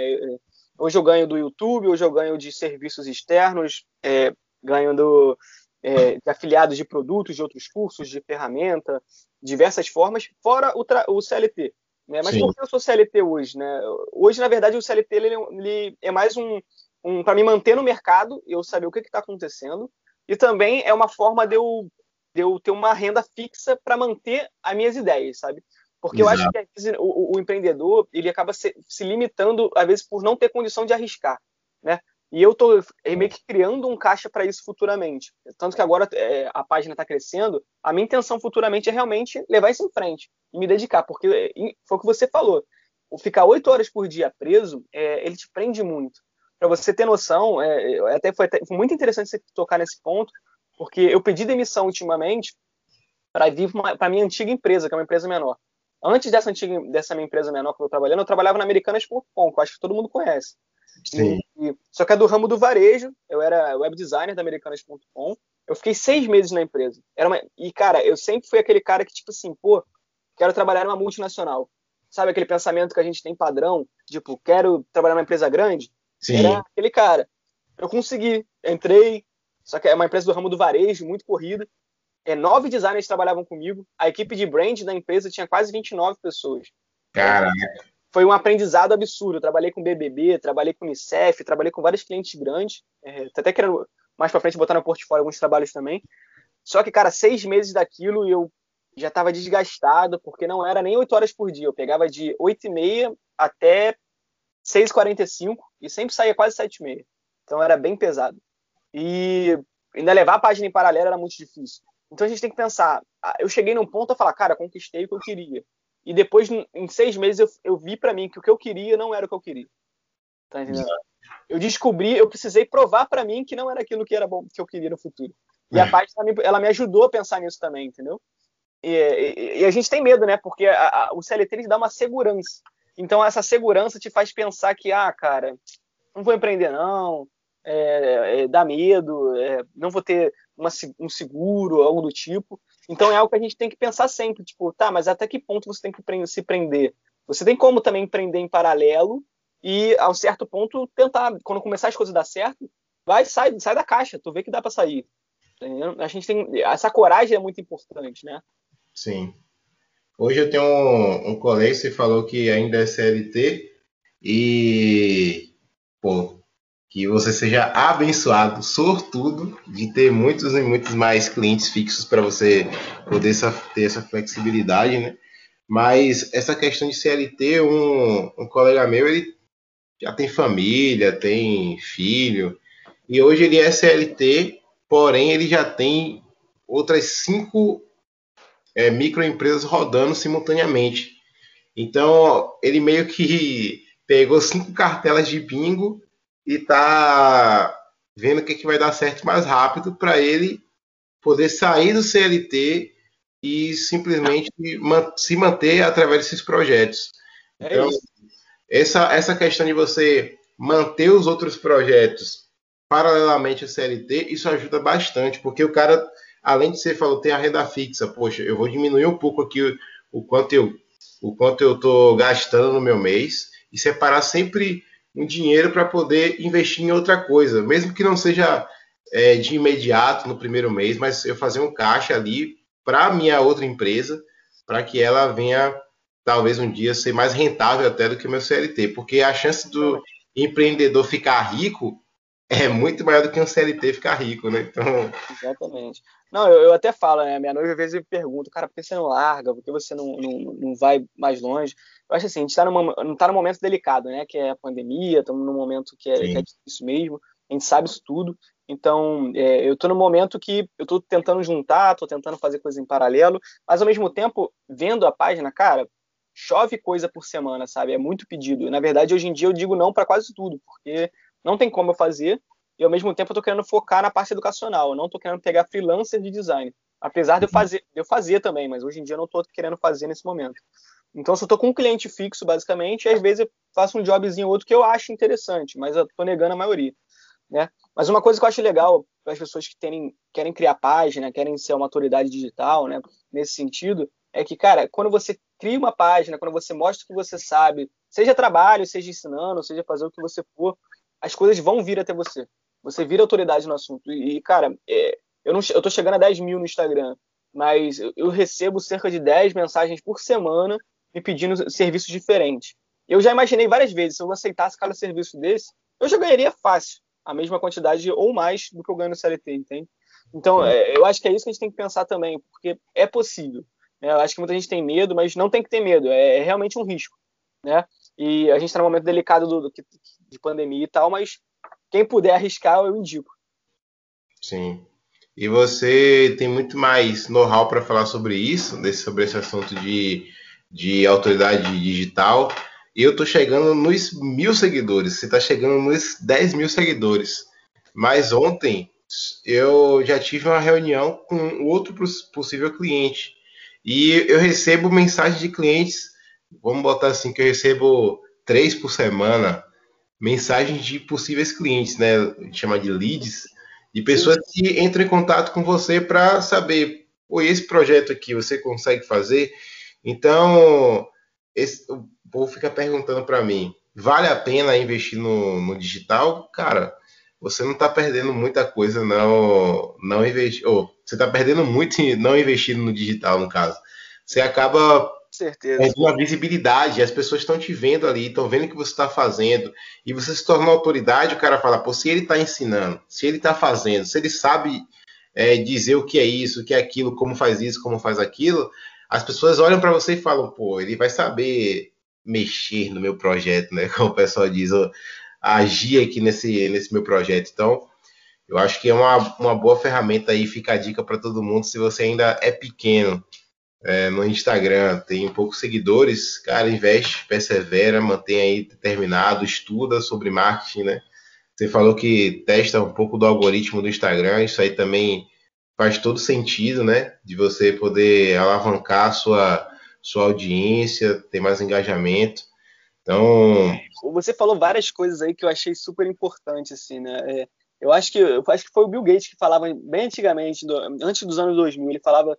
B: Hoje eu ganho do YouTube, hoje eu ganho de serviços externos, é, ganho do, é, de afiliados de produtos, de outros cursos, de ferramenta, diversas formas, fora o, o CLT. Né? Mas Sim. por que eu sou CLT hoje? Né? Hoje, na verdade, o CLT ele, ele é mais um, um para me manter no mercado, eu saber o que está acontecendo, e também é uma forma de eu, de eu ter uma renda fixa para manter as minhas ideias, sabe? Porque Exato. eu acho que vezes, o, o, empreendedor ele acaba se, se, limitando, às vezes, por não ter condição de arriscar. Né? E eu estou meio que criando um caixa para isso futuramente. Tanto que agora é, a página está crescendo, a minha intenção futuramente é realmente levar isso em frente e me dedicar, porque foi o que você falou. O ficar oito horas por dia preso, é, ele te prende muito. Para você ter noção, é, até foi, até foi muito interessante você tocar nesse ponto, porque eu pedi demissão ultimamente para vir para a minha antiga empresa, que é uma empresa menor. Antes dessa antiga, dessa minha empresa menor que eu trabalhando, eu trabalhava na Americanas.com, que eu acho que todo mundo conhece.
A: Sim.
B: E, só que é do ramo do varejo, eu era web designer da Americanas.com. Eu fiquei seis meses na empresa. Era uma, e, cara, eu sempre fui aquele cara que, tipo assim, pô, quero trabalhar numa multinacional. Sabe aquele pensamento que a gente tem padrão? Tipo, quero trabalhar numa empresa grande?
A: Sim.
B: Era aquele cara. Eu consegui, entrei, só que é uma empresa do ramo do varejo, muito corrida é, nove designers trabalhavam comigo. A equipe de brand da empresa tinha quase 29 pessoas.
A: Caraca.
B: Foi um aprendizado absurdo. Eu trabalhei com BBB, trabalhei com Unicef, trabalhei com vários clientes grandes. É, até querendo mais para frente botar no portfólio alguns trabalhos também. Só que, cara, seis meses daquilo eu já estava desgastado, porque não era nem oito horas por dia. Eu pegava de oito e meia até 6h45 e sempre saía quase sete e meia. Então era bem pesado. E ainda levar a página em paralelo era muito difícil. Então a gente tem que pensar. Ah, eu cheguei num ponto a falar, cara, conquistei o que eu queria. E depois, em seis meses, eu, eu vi para mim que o que eu queria não era o que eu queria. Tá entendendo? Eu descobri, eu precisei provar para mim que não era aquilo que era bom que eu queria no futuro. E a é. página ela me ajudou a pensar nisso também, entendeu? E, e, e a gente tem medo, né? Porque a, a, o CLT ele dá uma segurança. Então essa segurança te faz pensar que, ah, cara, não vou empreender não, é, é, medo, é, não vou ter uma, um seguro, algo do tipo. Então é algo que a gente tem que pensar sempre, tipo, tá, mas até que ponto você tem que se prender? Você tem como também empreender em paralelo e, a um certo ponto, tentar, quando começar as coisas dar certo, vai, sai, sai da caixa, tu vê que dá para sair. A gente tem, essa coragem é muito importante, né?
A: Sim. Hoje eu tenho um, um colega que falou que ainda é CLT e, pô, que você seja abençoado, sortudo, de ter muitos e muitos mais clientes fixos para você poder ter essa flexibilidade, né? Mas essa questão de CLT, um, um colega meu, ele já tem família, tem filho, e hoje ele é CLT, porém ele já tem outras cinco é, microempresas rodando simultaneamente. Então ele meio que pegou cinco cartelas de bingo e tá vendo o que, que vai dar certo mais rápido para ele poder sair do CLT e simplesmente se manter através desses projetos. É então, isso. essa, essa questão de você manter os outros projetos paralelamente ao CLT, isso ajuda bastante, porque o cara, além de você falou, tem a renda fixa, poxa, eu vou diminuir um pouco aqui o, o quanto eu o quanto eu estou gastando no meu mês e separar sempre um dinheiro para poder investir em outra coisa, mesmo que não seja é, de imediato no primeiro mês, mas eu fazer um caixa ali para minha outra empresa, para que ela venha talvez um dia ser mais rentável até do que o meu CLT, porque a chance do empreendedor ficar rico é muito maior do que um CLT ficar rico, né? Então...
B: Exatamente. Não, eu, eu até falo, né? Minha noiva às vezes me pergunta, cara, por que você não larga? Por que você não, não, não vai mais longe? Eu acho assim, a gente está num tá num momento delicado, né? Que é a pandemia, estamos num momento que é, que é, difícil mesmo, a gente sabe isso tudo. Então, é, eu estou no momento que eu estou tentando juntar, estou tentando fazer coisas em paralelo, mas ao mesmo tempo, vendo a página, cara, chove coisa por semana, sabe? É muito pedido. Na verdade, hoje em dia eu digo não para quase tudo, porque não tem como eu fazer, e ao mesmo tempo eu estou querendo focar na parte educacional, eu não estou querendo pegar freelancer de design. Apesar de eu uhum. fazer, de eu fazer também, mas hoje em dia eu não estou querendo fazer nesse momento. Então, se eu estou com um cliente fixo, basicamente, às vezes eu faço um jobzinho ou outro que eu acho interessante, mas eu estou negando a maioria. Né? Mas uma coisa que eu acho legal para as pessoas que terem, querem criar página, querem ser uma autoridade digital, né, nesse sentido, é que, cara, quando você cria uma página, quando você mostra o que você sabe, seja trabalho, seja ensinando, seja fazer o que você for, as coisas vão vir até você. Você vira autoridade no assunto. E, cara, é, eu, tô chegando a 10 mil no Instagram, mas eu, eu recebo cerca de 10 mensagens por semana me pedindo serviços diferentes. Eu já imaginei várias vezes, se eu aceitasse cada serviço desse, eu já ganharia fácil a mesma quantidade ou mais do que eu ganho no CLT, entende? Então, é, eu acho que é isso que a gente tem que pensar também, porque é possível. Né? Eu acho que muita gente tem medo, mas não tem que ter medo, é, é realmente um risco. Né? E a gente está num momento delicado do, do, de pandemia e tal, mas quem puder arriscar, eu indico.
A: Sim. E você tem muito mais know-how para falar sobre isso, desse, sobre esse assunto de, de autoridade digital. E eu estou chegando nos mil seguidores. Você está chegando nos 10 mil seguidores. Mas ontem eu já tive uma reunião com outro possível cliente. E eu recebo mensagens de clientes, vamos botar assim, que eu recebo três por semana, mensagens de possíveis clientes, né? Chama de leads, de pessoas que entram em contato com você para saber, pô, esse projeto aqui você consegue fazer? Então, esse, o povo fica perguntando para mim, vale a pena investir no, no digital? Cara, você não está perdendo muita coisa não não investir, ou você está perdendo muito não investindo no digital no caso. Você acaba
B: certeza. É
A: uma visibilidade, as pessoas estão te vendo ali, estão vendo o que você está fazendo, e você se torna autoridade, o cara fala, pô, se ele está ensinando, se ele está fazendo, se ele sabe é, dizer o que é isso, o que é aquilo, como faz isso, como faz aquilo, as pessoas olham para você e falam, pô, ele vai saber mexer no meu projeto, né? Como o pessoal diz, agir aqui nesse, nesse meu projeto. Então, Eu acho que é uma, uma boa ferramenta aí, fica a dica para todo mundo. Se você ainda é pequeno é, no Instagram, tem poucos seguidores, cara, investe, persevera, mantém aí determinado, estuda sobre marketing, né? Você falou que testa um pouco do algoritmo do Instagram, isso aí também faz todo sentido, né? De você poder alavancar a sua, sua audiência, ter mais engajamento. Então.
B: Você falou várias coisas aí que eu achei super importante, assim, né? É, eu acho que eu acho que foi o Bill Gates que falava bem antigamente, do, antes dos anos 2000, ele falava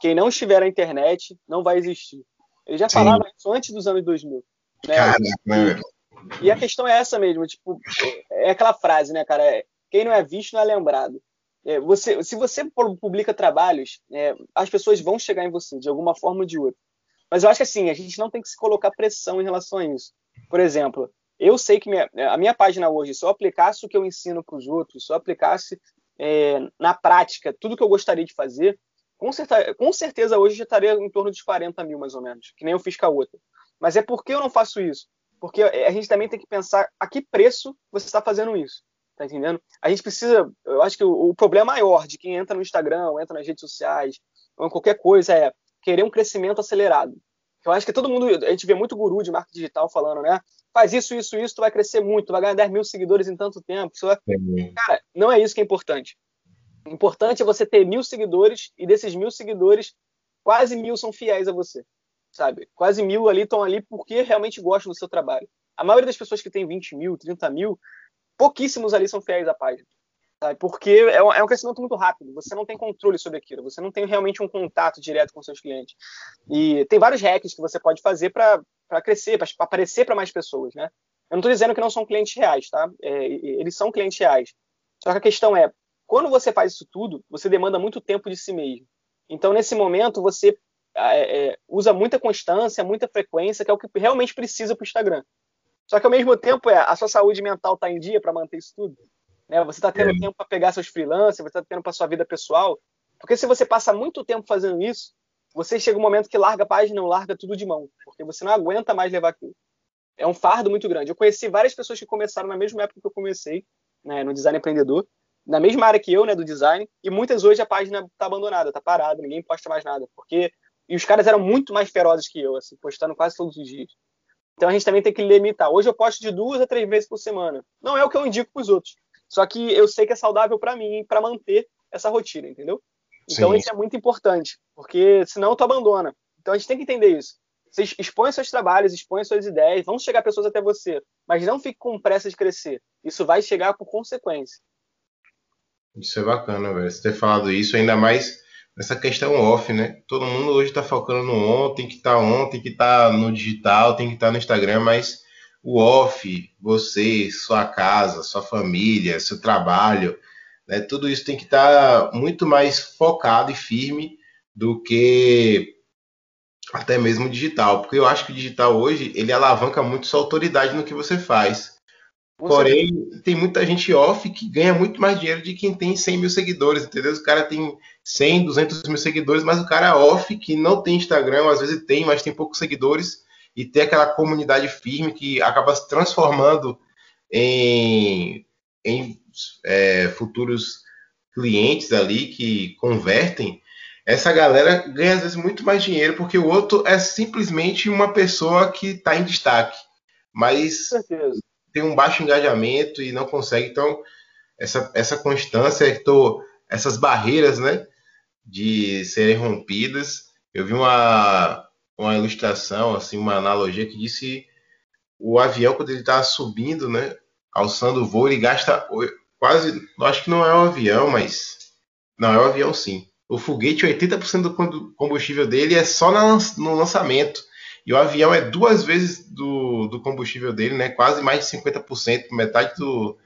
B: quem não estiver na internet não vai existir. Ele já Sim. falava isso antes dos anos 2000. Né? Caramba. E a questão é essa mesmo, tipo, é aquela frase, né, cara? É, quem não é visto não é lembrado. É, você, se você publica trabalhos, é, as pessoas vão chegar em você de alguma forma ou de outra. Mas eu acho que assim, a gente não tem que se colocar pressão em relação a isso. Por exemplo, eu sei que minha, a minha página hoje, se eu aplicasse o que eu ensino para os outros, se eu aplicasse é, na prática tudo que eu gostaria de fazer, com com certeza hoje já estaria em torno de 40 mil, mais ou menos, que nem eu fiz com a outra. Mas é porque eu não faço isso? Porque a gente também tem que pensar a que preço você está fazendo isso. Tá entendendo? A gente precisa. Eu acho que o, o problema maior de quem entra no Instagram, ou entra nas redes sociais, ou em qualquer coisa, é querer um crescimento acelerado. Eu acho que todo mundo. A gente vê muito guru de marketing digital falando, né? faz isso, isso, isso, tu vai crescer muito, tu vai ganhar 10 mil seguidores em tanto tempo. Vai... Cara, não é isso que é importante. O importante é você ter mil seguidores e desses mil seguidores, quase mil são fiéis a você, sabe? Quase mil ali estão ali porque realmente gostam do seu trabalho. A maioria das pessoas que tem 20 mil, 30 mil, pouquíssimos ali são fiéis à página. Sabe? Porque é um, é um crescimento muito rápido, você não tem controle sobre aquilo, você não tem realmente um contato direto com seus clientes. E tem vários hacks que você pode fazer para para crescer, para aparecer para mais pessoas, né? Eu não estou dizendo que não são clientes reais, tá? É, eles são clientes reais. Só que a questão é, quando você faz isso tudo, você demanda muito tempo de si mesmo. Então, nesse momento, você é, é, usa muita constância, muita frequência, que é o que realmente precisa para o Instagram. Só que, ao mesmo tempo, é, a sua saúde mental está em dia para manter isso tudo. Né? Você está tendo é. tempo para pegar seus freelancers, você está tendo para sua vida pessoal. Porque se você passa muito tempo fazendo isso, você chega um momento que larga a página, larga tudo de mão, porque você não aguenta mais levar aquilo. É um fardo muito grande. Eu conheci várias pessoas que começaram na mesma época que eu comecei, né, no design empreendedor, na mesma área que eu, né, do design, e muitas hoje a página está abandonada, está parada, ninguém posta mais nada, porque e os caras eram muito mais ferozes que eu, assim, postando quase todos os dias. Então a gente também tem que limitar. Hoje eu posto de duas a três vezes por semana. Não é o que eu indico para os outros. Só que eu sei que é saudável para mim para manter essa rotina, entendeu? Então Sim. isso é muito importante, porque senão tu abandona. Então a gente tem que entender isso. Você expõe seus trabalhos, expõe suas ideias, vão chegar pessoas até você, mas não fique com pressa de crescer. Isso vai chegar por consequência.
A: Isso é bacana, velho. Você ter falado isso, ainda mais nessa questão off, né? Todo mundo hoje está focando no ontem, que está ontem, que está no digital, tem que estar tá no Instagram, mas o off, você, sua casa, sua família, seu trabalho, né? Tudo isso tem que estar tá muito mais focado e firme do que até mesmo digital, porque eu acho que o digital hoje ele alavanca muito sua autoridade no que você faz. Porém, tem muita gente off que ganha muito mais dinheiro de quem tem 100 mil seguidores, entendeu? O cara tem 100, 200 mil seguidores, mas o cara off que não tem Instagram, às vezes tem, mas tem poucos seguidores, e tem aquela comunidade firme que acaba se transformando em, em é, futuros clientes ali que convertem, essa galera ganha às vezes muito mais dinheiro porque o outro é simplesmente uma pessoa que está em destaque, mas tem um baixo engajamento e não consegue. Então, essa, essa constância, tô, essas barreiras né, de serem rompidas. Eu vi uma, uma ilustração, assim, uma analogia que disse o avião, quando ele está subindo, né, alçando o voo, ele gasta quase, acho que não é um avião, mas não é um avião sim. O foguete, 80% do combustível dele é só no lançamento. E o avião é duas vezes do, do combustível dele, né? Quase mais de 50%, metade do,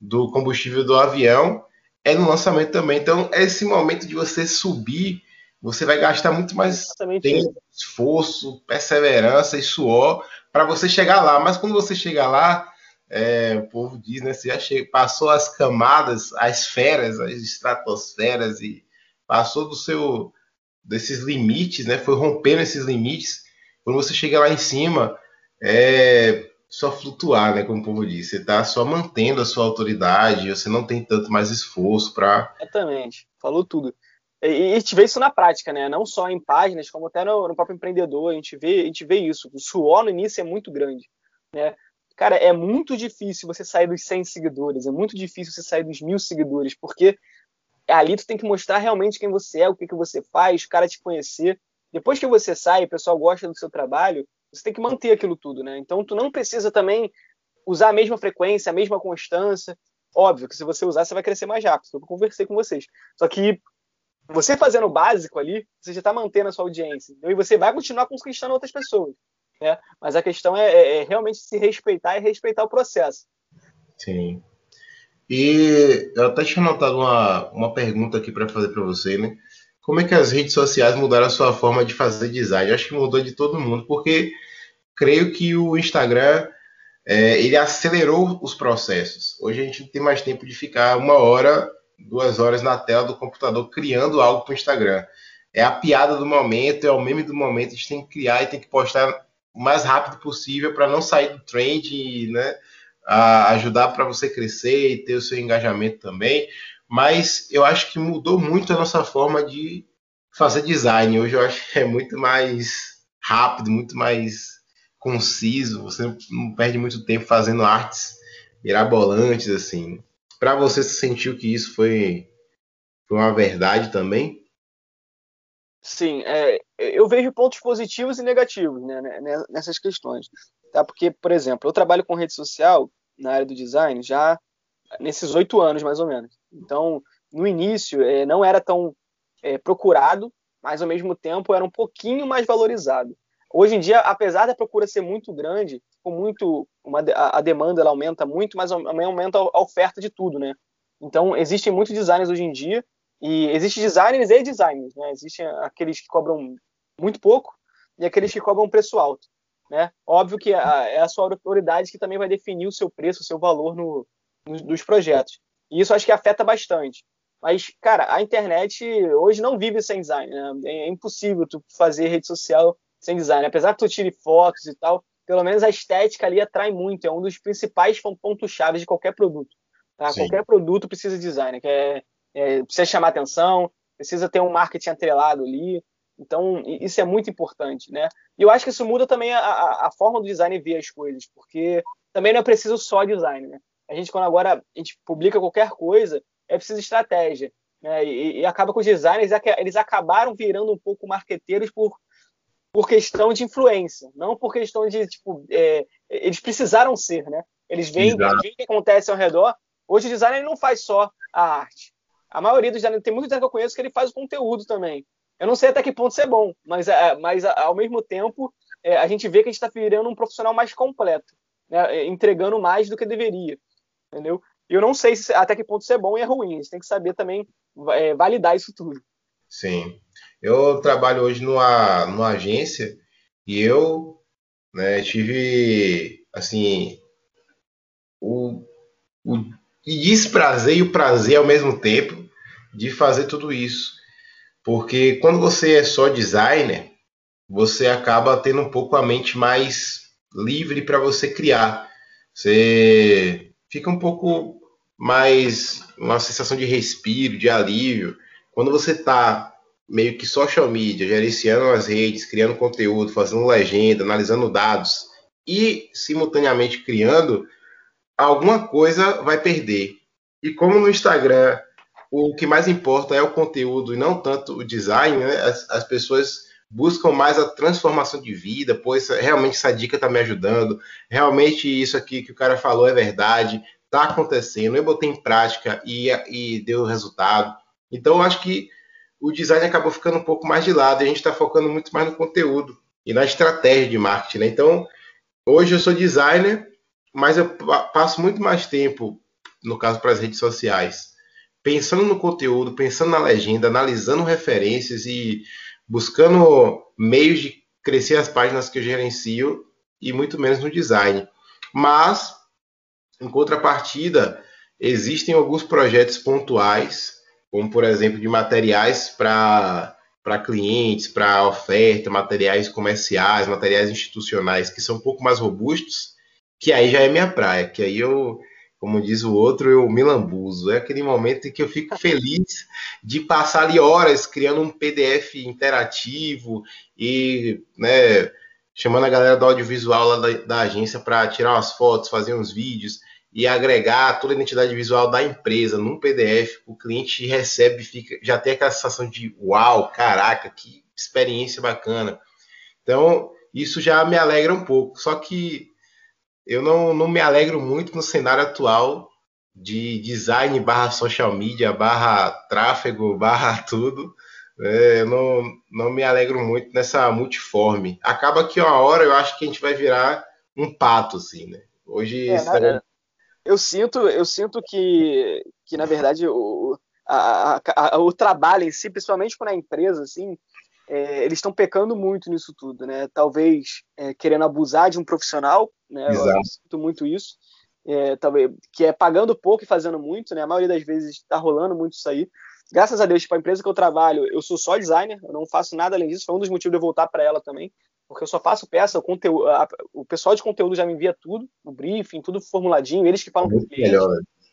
A: do combustível do avião é no lançamento também. Então, esse momento de você subir, você vai gastar muito mais tempo, esforço, perseverança e suor para você chegar lá. Mas quando você chegar lá, é, o povo diz, né? Você já chega, passou as camadas, as esferas, as estratosferas e passou do seu desses limites, né? Foi rompendo esses limites. Quando você chega lá em cima, é, só flutuar, né? Como o povo diz. Você está só mantendo a sua autoridade, você não tem tanto mais esforço para.
B: Exatamente, falou tudo. E, e a gente vê isso na prática, né? Não só em páginas, como até no, no, próprio empreendedor, a gente, vê, a gente vê isso. O suor no início é muito grande, né? Cara, é muito difícil você sair dos 100 seguidores, é muito difícil você sair dos mil seguidores, porque ali tu tem que mostrar realmente quem você é, o que, que você faz, o cara te conhecer. Depois que você sai, o pessoal gosta do seu trabalho, você tem que manter aquilo tudo, né? Então tu não precisa também usar a mesma frequência, a mesma constância. Óbvio que se você usar, você vai crescer mais rápido. Eu conversei com vocês. Só que você fazendo o básico ali, você já está mantendo a sua audiência. E você vai continuar conquistando outras pessoas. Né? Mas a questão é, é, é realmente se respeitar e respeitar o processo.
A: Sim. E eu até tinha anotado uma, uma pergunta aqui para fazer para você, né? Como é que as redes sociais mudaram a sua forma de fazer design? Eu acho que mudou de todo mundo, porque creio que o Instagram é, ele acelerou os processos. Hoje a gente não tem mais tempo de ficar uma hora, duas horas na tela do computador criando algo para o Instagram. É a piada do momento, é o meme do momento. A gente tem que criar e tem que postar o mais rápido possível para não sair do trend né, ajudar para você crescer e ter o seu engajamento também. Mas eu acho que mudou muito a nossa forma de fazer design. Hoje eu acho que é muito mais rápido, muito mais conciso, você não perde muito tempo fazendo artes mirabolantes assim. Para você, você sentiu que isso foi, foi uma verdade também?
B: Sim, é, eu vejo pontos positivos e negativos né, né, né, nessas questões. Tá? Porque, por exemplo, eu trabalho com rede social na área do design já nesses oito anos, mais ou menos. Então, no início, é, não era tão é, procurado, mas ao mesmo tempo era um pouquinho mais valorizado. Hoje em dia, apesar da procura ser muito grande, com muito uma, a, a, demanda ela aumenta muito, mas também aumenta a oferta de tudo, né? Então existem muitos designers hoje em dia e existem designers e designers, né? Existem aqueles que cobram muito pouco e aqueles que cobram um preço alto, né? Óbvio que a, é a sua autoridade que também vai definir o seu preço, o seu valor no, no, dos projetos. E isso acho que afeta bastante. Mas, cara, a internet hoje não vive sem design. Né? É impossível tu fazer rede social sem design. Apesar que tu tire fotos e tal, pelo menos a estética ali atrai muito. É um dos principais pontos chaves de qualquer produto. Tá? Qualquer produto precisa de design, que é, é, precisa chamar atenção, precisa ter um marketing atrelado ali. Então, isso é muito importante, né? E eu acho que isso muda também a, a, a forma do design ver as coisas, porque também não é preciso só design, né? A gente, quando agora a gente publica qualquer coisa, é preciso estratégia. Né? E, e acaba com os designers, eles acabaram virando um pouco marqueteiros por por questão de influência, não por questão de, tipo, é, eles precisaram ser, né? Eles veem, o que acontece ao redor. Hoje o designer não faz só a arte. A maioria dos designers, tem muito designer que eu conheço que ele faz o conteúdo também. Eu não sei até que ponto isso é bom, mas, é, mas ao mesmo tempo é, a gente vê que a gente está virando um profissional mais completo, né? É, entregando mais do que deveria, entendeu? E eu não sei se, até que ponto isso é bom e é ruim. A gente tem que saber também é, validar isso tudo.
A: Sim. Eu trabalho hoje numa, numa agência e eu né, tive, assim, o, o desprazer e o prazer ao mesmo tempo de fazer tudo isso. Porque quando você é só designer, você acaba tendo um pouco a mente mais livre para você criar. Você fica um pouco mais uma sensação de respiro, de alívio. Quando você está meio que social media, gerenciando as redes, criando conteúdo, fazendo legenda, analisando dados e simultaneamente criando, alguma coisa vai perder. E como no Instagram o que mais importa é o conteúdo e não tanto o design, né? as, as pessoas buscam mais a transformação de vida, pois realmente essa dica está me ajudando, realmente isso aqui que o cara falou é verdade, está acontecendo, eu botei em prática e, e deu resultado. Então, eu acho que o design acabou ficando um pouco mais de lado e a gente está focando muito mais no conteúdo e na estratégia de marketing. Né? Então, hoje eu sou designer, mas eu passo muito mais tempo, no caso para as redes sociais, pensando no conteúdo, pensando na legenda, analisando referências e buscando meios de crescer as páginas que eu gerencio e muito menos no design. Mas, em contrapartida, existem alguns projetos pontuais como por exemplo de materiais para para clientes, para oferta, materiais comerciais, materiais institucionais que são um pouco mais robustos, que aí já é minha praia, que aí eu, como diz o outro, eu me lambuzo. É aquele momento em que eu fico feliz de passar ali horas criando um PDF interativo e, né, chamando a galera do audiovisual lá da, da agência para tirar umas fotos, fazer uns vídeos e agregar toda a identidade visual da empresa num PDF, o cliente recebe, fica, já tem aquela sensação de uau, caraca, que experiência bacana. Então, isso já me alegra um pouco. Só que eu não, não me alegro muito no cenário atual de design barra social media, barra tráfego, barra tudo. É, eu não, não me alegro muito nessa multiforme. Acaba que uma hora eu acho que a gente vai virar um pato, assim, né? Hoje. É,
B: na, eu sinto, eu sinto que, que na verdade, o, a, a, a, o trabalho em si, principalmente quando é empresa, assim, é, eles estão pecando muito nisso tudo, né? Talvez é, querendo abusar de um profissional, né? Exato. Eu sinto muito isso. É, talvez, que é pagando pouco e fazendo muito, né? A maioria das vezes está rolando muito isso aí. Graças a Deus, tipo, a empresa que eu trabalho, eu sou só designer, eu não faço nada além disso. Foi um dos motivos de eu voltar para ela também, porque eu só faço peça, o, conteúdo, a, o pessoal de conteúdo já me envia tudo, o briefing, tudo formuladinho, eles que falam com o cliente.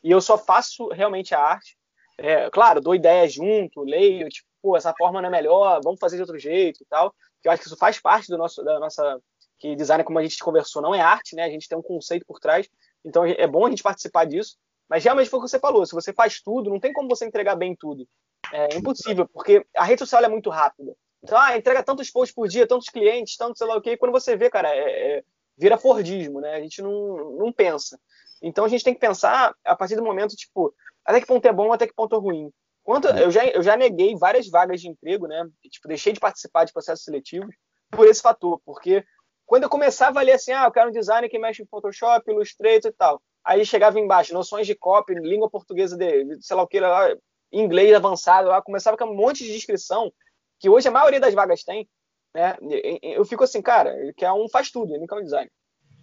B: E eu só faço realmente a arte. É, claro, dou ideias junto, leio, tipo, pô, essa forma não é melhor, vamos fazer de outro jeito e tal. Que eu acho que isso faz parte do nosso, da nossa. Que design, como a gente conversou, não é arte, né? A gente tem um conceito por trás. Então é bom a gente participar disso. Mas realmente foi o que você falou. Se você faz tudo, não tem como você entregar bem tudo. É impossível, porque a rede social é muito rápida. Então, ah, entrega tantos posts por dia, tantos clientes, tanto sei lá o quê. Quando você vê, cara, é, é, vira Fordismo, né? A gente não, não pensa. Então a gente tem que pensar a partir do momento, tipo, até que ponto é bom, até que ponto é ruim. Quanto, eu, já, eu já neguei várias vagas de emprego, né? Tipo, deixei de participar de processos seletivos por esse fator, porque quando eu começava a ler assim, ah, eu quero um designer que mexe em Photoshop, Illustrator e tal. Aí chegava embaixo, noções de copy, língua portuguesa de, sei lá o que, lá, inglês avançado, lá, começava com um monte de descrição, que hoje a maioria das vagas tem, né? Eu fico assim, cara, ele quer um faz tudo, ele não quer um design.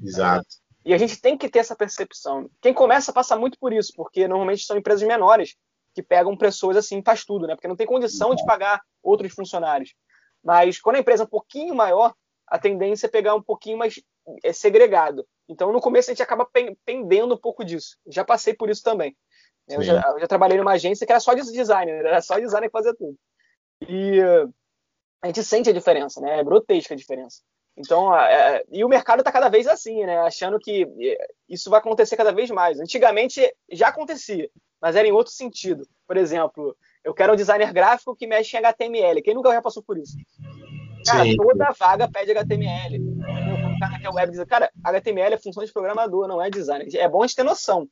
A: Exato.
B: E a gente tem que ter essa percepção. Quem começa passa muito por isso, porque normalmente são empresas menores que pegam pessoas assim, faz tudo, né? Porque não tem condição de pagar outros funcionários. Mas quando a empresa é um pouquinho maior, a tendência é pegar um pouquinho mais é segregado. Então, no começo, a gente acaba pendendo um pouco disso. Já passei por isso também. Eu já, eu já, trabalhei numa agência que era só de designer, era só designer que fazia tudo. E a gente sente a diferença, né? É grotesca a diferença. Então, é, e o mercado está cada vez assim, né? Achando que é, isso vai acontecer cada vez mais. Antigamente já acontecia, mas era em outro sentido. Por exemplo, eu quero um designer gráfico que mexe em HTML. Quem nunca já passou por isso? Cara, Sim. toda vaga pede HTML. O cara que é web diz, cara, HTML é função de programador, não é designer. É bom a gente ter noção.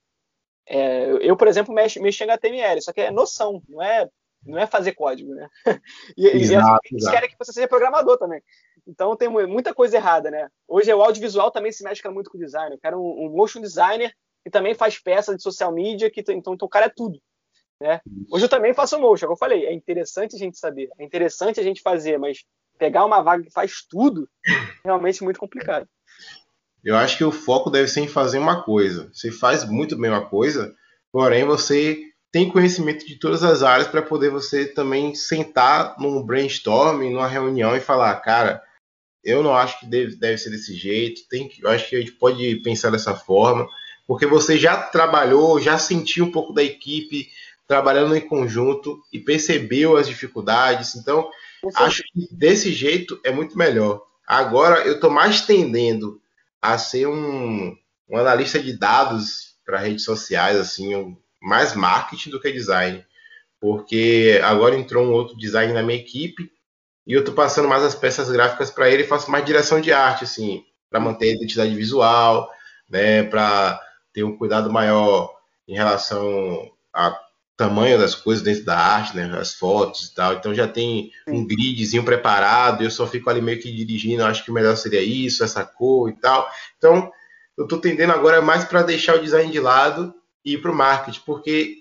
B: É, eu, por exemplo, mexo, mexo em HTML, só que é noção, não é, não é fazer código, né? E, exato, e eles querem que você seja programador também. Então tem muita coisa errada, né? Hoje o audiovisual também se mexe muito com design. Eu quero um, um motion designer que também faz peça de social media, que então, então o cara é tudo. Né? Hoje eu também faço motion, como eu falei, é interessante a gente saber, é interessante a gente fazer, mas pegar uma vaga que faz tudo, realmente muito complicado.
A: Eu acho que o foco deve ser em fazer uma coisa. Você faz muito bem uma coisa, porém você tem conhecimento de todas as áreas para poder você também sentar num brainstorming, numa reunião e falar, cara, eu não acho que deve, deve ser desse jeito, tem que, eu acho que a gente pode pensar dessa forma, porque você já trabalhou, já sentiu um pouco da equipe trabalhando em conjunto e percebeu as dificuldades, então Acho que desse jeito é muito melhor. Agora eu estou mais tendendo a ser um, um analista de dados para redes sociais, assim, mais marketing do que design. Porque agora entrou um outro design na minha equipe e eu estou passando mais as peças gráficas para ele e faço mais direção de arte, assim, para manter a identidade visual, né, para ter um cuidado maior em relação a tamanho das coisas dentro da arte, né? As fotos e tal. Então já tem um gridzinho preparado, eu só fico ali meio que dirigindo, acho que o melhor seria isso, essa cor e tal. Então, eu estou tendendo agora mais para deixar o design de lado e ir para o marketing, porque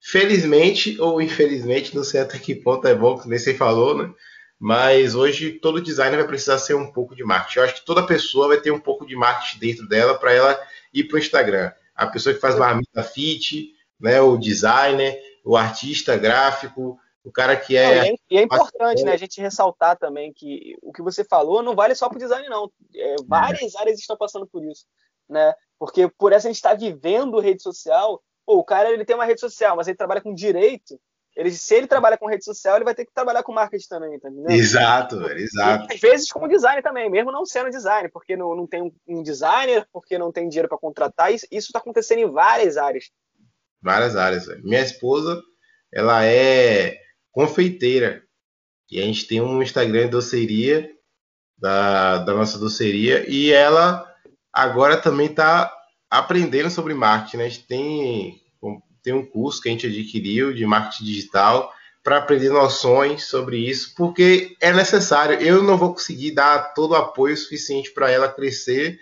A: felizmente ou infelizmente, não sei até que ponto é bom, que nem você falou, né? Mas hoje todo designer vai precisar ser um pouco de marketing. Eu acho que toda pessoa vai ter um pouco de marketing dentro dela para ela ir para o Instagram. A pessoa que faz marmita fit, né? O designer, o artista gráfico, o cara que é.
B: e é importante, né, a gente ressaltar também que o que você falou não vale só para o design, não. É, várias áreas estão passando por isso. né? Porque por essa a gente estar tá vivendo rede social, pô, o cara ele tem uma rede social, mas ele trabalha com direito, ele, se ele trabalha com rede social, ele vai ter que trabalhar com marketing também, tá entendendo?
A: Exato, velho, exato.
B: E, às vezes com design também, mesmo não sendo design, porque não, não tem um designer, porque não tem dinheiro para contratar, isso está acontecendo em várias áreas.
A: Várias áreas. Minha esposa, ela é confeiteira. E a gente tem um Instagram de doceria, da, da nossa doceria, e ela agora também está aprendendo sobre marketing, né? A gente tem tem um curso que a gente adquiriu de marketing digital para aprender noções sobre isso, porque é necessário. Eu não vou conseguir dar todo o apoio suficiente para ela crescer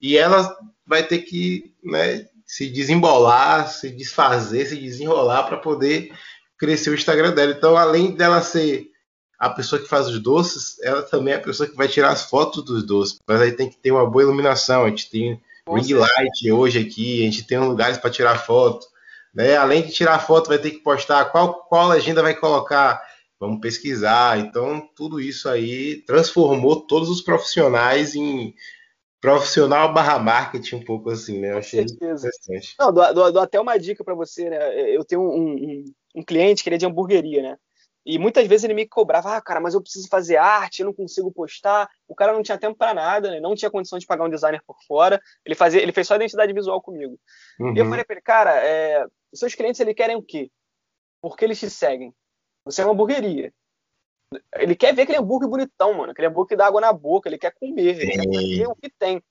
A: e ela vai ter que né, se desembolar, se desfazer, se desenrolar para poder crescer o Instagram dela. Então, além dela ser a pessoa que faz os doces, ela também é a pessoa que vai tirar as fotos dos doces. Mas aí tem que ter uma boa iluminação. A gente tem ring light hoje aqui, a gente tem lugares para tirar foto. Né? Além de tirar foto, vai ter que postar qual, qual legenda vai colocar. Vamos pesquisar. Então, tudo isso aí transformou todos os profissionais em profissional barra marketing, um pouco assim, né? Eu achei interessante.
B: Não, dou, dou, dou até uma dica para você, né? Eu tenho um, um, um, cliente que ele é de hamburgueria, né? E muitas vezes ele me cobrava, ah, cara, mas eu preciso fazer arte, eu não consigo postar. O cara não tinha tempo para nada, né? não tinha condição de pagar um designer por fora. Ele fazia, ele fez só identidade visual comigo. Uhum. E eu uhum. falei para ele, cara, é, os seus clientes ele querem o quê? Porque eles te seguem. Você é uma hamburgueria. Ele quer ver aquele hambúrguer bonitão, mano. Aquele hambúrguer que dá água na boca. Ele quer comer. Ele quer ver o que tem.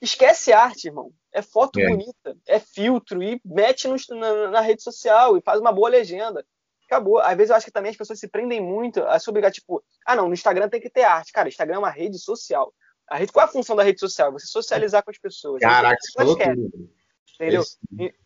B: Esquece arte, irmão. É foto é. bonita. É filtro. E mete no, na, na, rede social. E faz uma boa legenda. Acabou. Às vezes eu acho que também as pessoas se prendem muito a se obrigar, tipo, ah, não, no Instagram tem que ter arte. Cara, Instagram é uma rede social. A rede, qual é a função da rede social? Você socializar com as pessoas.
A: Caraca, você falou tudo.
B: Entendeu?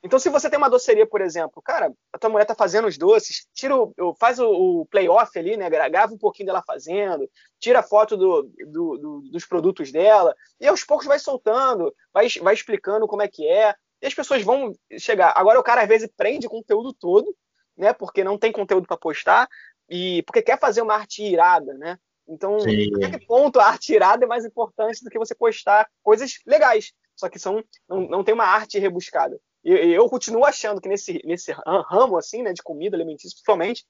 B: Então, se você tem uma doceria, por exemplo, cara, a tua mulher tá fazendo os doces, tira o, faz o, o playoff ali, né? Grava um pouquinho dela fazendo, tira foto do, do, do, dos produtos dela, e aos poucos vai soltando, vai, vai explicando como é que é, e as pessoas vão chegar. Agora, o cara às vezes prende o conteúdo todo, né? Porque não tem conteúdo para postar, e porque quer fazer uma arte irada, né? Então, até que ponto a arte irada é mais importante do que você postar coisas legais? Só que são, não, não tem uma arte rebuscada. E eu continuo achando que nesse, nesse ramo, assim, né, de comida alimentícia, principalmente,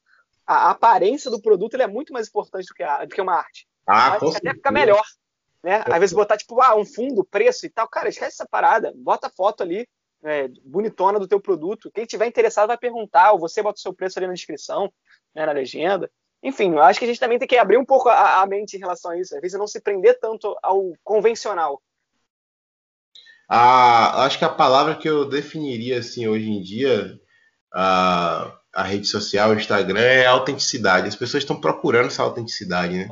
B: a, aparência do produto é muito mais importante do que, a, do que uma arte.
A: Ah,
B: até fica melhor. Né? Às vezes botar, tipo, ah, um fundo, preço e tal. Cara, esquece essa parada. Bota a foto ali, é, bonitona do teu produto. Quem tiver interessado vai perguntar, ou você bota o seu preço ali na descrição, né, na legenda. Enfim, eu acho que a gente também tem que abrir um pouco a, a mente em relação a isso. Às vezes não se prender tanto ao convencional.
A: A, acho que a palavra que eu definiria assim hoje em dia, a, a rede social, o Instagram, é autenticidade. As pessoas estão procurando essa autenticidade, né?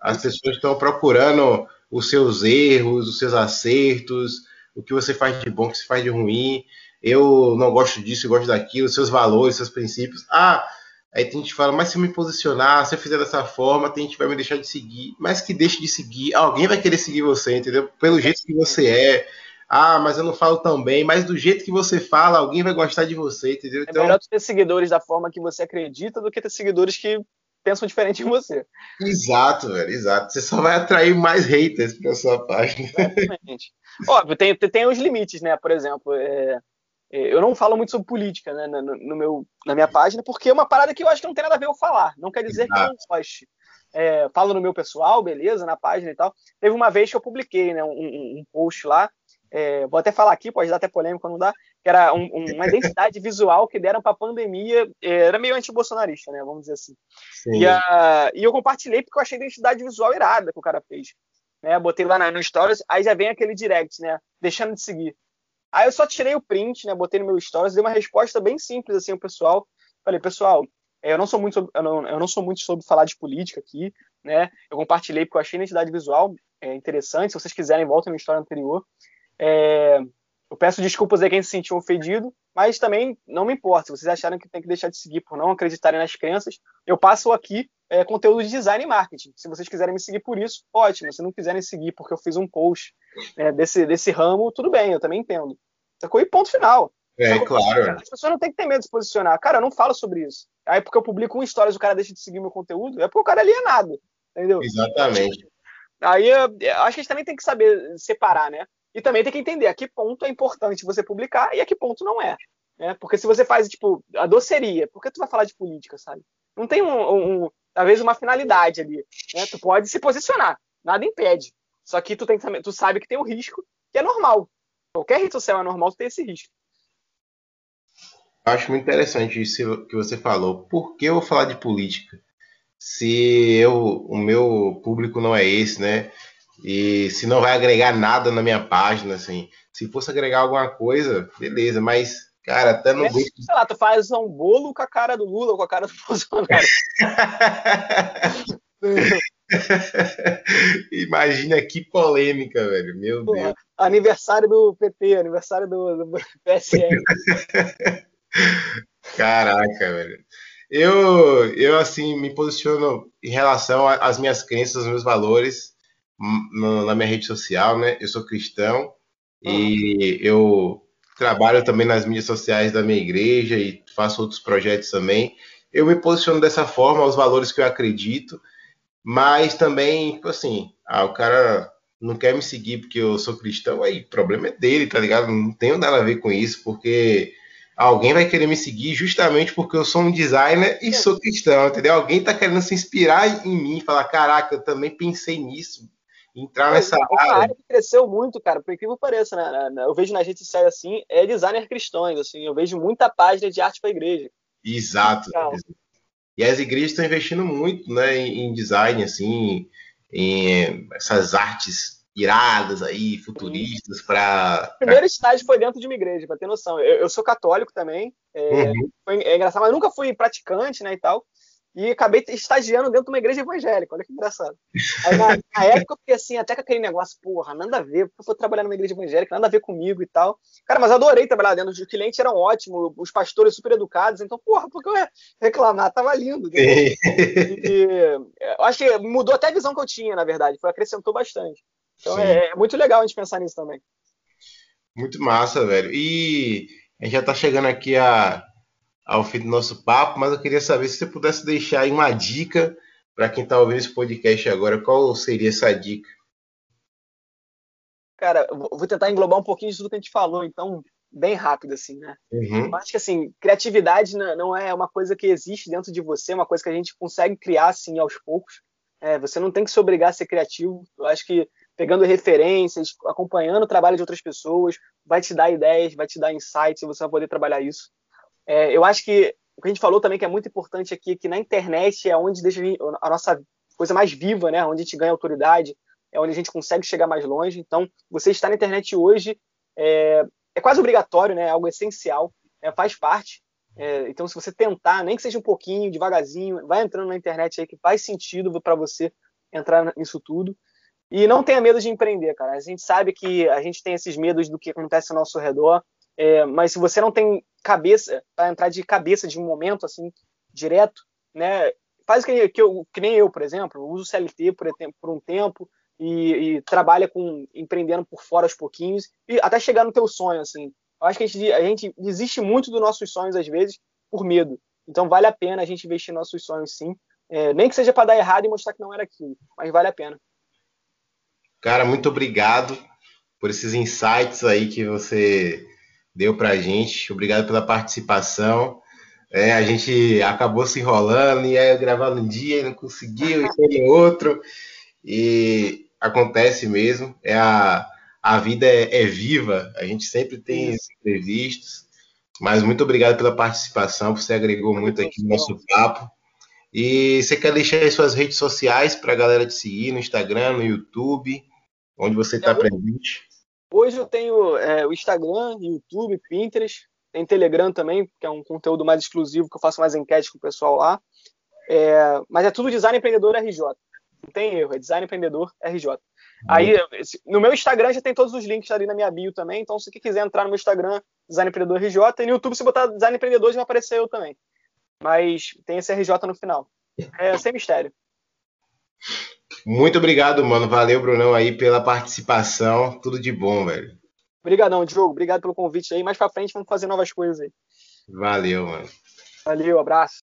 A: As pessoas estão procurando os seus erros, os seus acertos, o que você faz de bom, o que você faz de ruim. Eu não gosto disso, eu gosto daquilo, seus valores, seus princípios. Ah, aí tem gente que fala, mas se eu me posicionar, se eu fizer dessa forma, tem gente que vai me deixar de seguir. Mas que deixe de seguir, alguém vai querer seguir você, entendeu? Pelo jeito que você é ah, mas eu não falo tão bem, mas do jeito que você fala, alguém vai gostar de você, entendeu?
B: Então... É melhor ter seguidores da forma que você acredita do que ter seguidores que pensam diferente de você.
A: Exato, velho, exato. Você só vai atrair mais haters pra sua página.
B: Exatamente. Óbvio, tem, tem os limites, né? Por exemplo, é, é, eu não falo muito sobre política né, no, no, meu, na minha página, porque é uma parada que eu acho que não tem nada a ver eu falar. Não quer dizer exato. que eu não goste. É, falo no meu pessoal, beleza, na página e tal. Teve uma vez que eu publiquei né, um, um post lá é, vou até falar aqui, pode dar até polêmica, não dá, que era um, um, uma identidade visual que deram para a pandemia, é, era meio anti-bolsonarista, né, vamos dizer assim. E, a, e, eu compartilhei porque eu achei a identidade visual irada que o cara fez. Né, botei lá na, no Stories, aí já vem aquele direct, né, deixando de seguir. Aí eu só tirei o print, né, botei no meu Stories, dei uma resposta bem simples assim ao pessoal. Falei, pessoal, é, eu não sou muito sobre, eu não, eu não sou muito sobre falar de política aqui, né? Eu compartilhei porque eu achei a identidade visual é, interessante. Se vocês quiserem, voltem no história anterior. É, eu peço desculpas a quem se sentiu ofendido, mas também não me importa. Se vocês acharam que tem que deixar de seguir por não acreditarem nas crenças, eu passo aqui é, conteúdo de design e marketing. Se vocês quiserem me seguir por isso, ótimo. Se não quiserem seguir porque eu fiz um post né, desse, desse ramo, tudo bem, eu também entendo. Sacou? E ponto final.
A: É, claro.
B: As pessoas não têm que ter medo de se posicionar. Cara, eu não falo sobre isso. Aí porque eu publico um stories o cara deixa de seguir meu conteúdo, é porque o cara ali é nada. Entendeu?
A: Exatamente.
B: Aí acho que a gente também tem que saber separar, né? E também tem que entender a que ponto é importante você publicar e a que ponto não é. Né? Porque se você faz, tipo, a doceria, por que tu vai falar de política, sabe? Não tem, um, um talvez, uma finalidade ali. Né? Tu pode se posicionar, nada impede. Só que tu, tem, tu sabe que tem um risco, que é normal. Qualquer rede social é normal ter esse risco.
A: Acho muito interessante isso que você falou. Por que eu vou falar de política? Se eu, o meu público não é esse, né? E se não vai agregar nada na minha página, assim. Se fosse agregar alguma coisa, beleza, mas, cara, até no. É,
B: sei lá, tu faz um bolo com a cara do Lula ou com a cara do Bolsonaro.
A: Imagina que polêmica, velho. Meu Pô, Deus.
B: Aniversário do PT, aniversário do, do PSN.
A: Caraca, velho. Eu, eu, assim, me posiciono em relação às minhas crenças, aos meus valores na minha rede social, né? Eu sou cristão e eu trabalho também nas mídias sociais da minha igreja e faço outros projetos também. Eu me posiciono dessa forma, aos valores que eu acredito, mas também, tipo assim, ah, o cara não quer me seguir porque eu sou cristão, aí o problema é dele, tá ligado? Não tenho nada a ver com isso, porque alguém vai querer me seguir justamente porque eu sou um designer e sou cristão, entendeu? Alguém tá querendo se inspirar em mim, falar, caraca, eu também pensei nisso, entrar nessa
B: é uma área. que cresceu muito, cara, por incrível que pareça, né? Eu vejo nas redes sociais assim, é designer cristãos, assim, eu vejo muita página de arte para igreja.
A: Exato. E as igrejas estão investindo muito, né, em design, assim, em essas artes iradas aí, futuristas, para.
B: O primeiro estágio foi dentro de uma igreja, para ter noção. Eu, eu, sou católico também, é, uhum. foi, é engraçado, mas nunca fui praticante, né, e tal e acabei estagiando dentro de uma igreja evangélica. Olha que engraçado. Aí, na, na, época eu fiquei assim, até com aquele negócio, porra, nada a ver, porque eu fui trabalhar numa igreja evangélica, nada a ver comigo e tal. Cara, mas adorei trabalhar dentro, os clientes eram ótimos, os pastores super educados, então, porra, porque eu ia reclamar? Tava lindo. E, eu acho que mudou até a visão que eu tinha, na verdade, foi, acrescentou bastante. Então é, é, muito legal a gente pensar nisso também.
A: Muito massa, velho. E a gente já tá chegando aqui a ao fim do nosso papo, mas eu queria saber se você pudesse deixar aí uma dica para quem está ouvindo esse podcast agora, qual seria essa dica?
B: Cara, vou tentar englobar um pouquinho de tudo que a gente falou, então, bem rápido, assim, né? Uhum. Eu acho que, assim, criatividade não é uma coisa que existe dentro de você, é uma coisa que a gente consegue criar, assim, aos poucos. É, você não tem que se obrigar a ser criativo. Eu acho que pegando referências, acompanhando o trabalho de outras pessoas, vai te dar ideias, vai te dar insights e você vai poder trabalhar isso. É, eu acho que o que a gente falou também que é muito importante aqui, que na internet é onde deixa a nossa coisa mais viva, né? Onde a gente ganha autoridade, é onde a gente consegue chegar mais longe. Então, você estar na internet hoje é, é quase obrigatório, né? É algo essencial, é, faz parte. É, então, se você tentar, nem que seja um pouquinho, devagarzinho, vai entrando na internet aí que faz sentido para você entrar nisso tudo. E não tenha medo de empreender, cara. A gente sabe que a gente tem esses medos do que acontece ao nosso redor, é, mas se você não tem cabeça para entrar de cabeça de um momento assim direto, né? Faz que, que, eu, que nem eu, por exemplo, uso CLT por, por um tempo e, e, trabalha com empreendendo por fora aos pouquinhos e até chegar no teu sonho assim. Eu acho que a gente, a gente desiste muito dos nossos sonhos às vezes por medo. Então vale a pena a gente investir nos nossos sonhos sim, é, nem que seja para dar errado e mostrar que não era aquilo, mas vale a pena.
A: Cara, muito obrigado por esses insights aí que você deu para a gente. Obrigado pela participação. É, a gente acabou se enrolando e aí gravando um dia e não conseguiu, e foi outro. E acontece mesmo. É a, a vida é, é viva, a gente sempre tem imprevistos. Mas muito obrigado pela participação, você agregou muito aqui no nosso papo. E você quer deixar aí suas redes sociais para a galera te seguir no Instagram, no YouTube, onde você está presente?
B: Hoje eu tenho é, o Instagram, YouTube, Pinterest, tem Telegram também, que é um conteúdo mais exclusivo, que eu faço mais enquete com o pessoal lá. É, mas é tudo Design Empreendedor RJ. Não tem erro, é Design Empreendedor RJ. Uhum. Aí, no meu Instagram já tem todos os links ali na minha bio também, então se você quiser entrar no meu Instagram, Design Empreendedor RJ, e no YouTube se botar Design Empreendedor já vai aparecer eu também. Mas tem esse RJ no final. É sem mistério.
A: Muito obrigado, mano. Valeu, Brunão, aí pela participação. Tudo de bom, velho.
B: Obrigadão, Diogo. Obrigado pelo convite aí. Mais pra frente vamos fazer novas coisas aí.
A: Valeu, mano.
B: Valeu, abraço.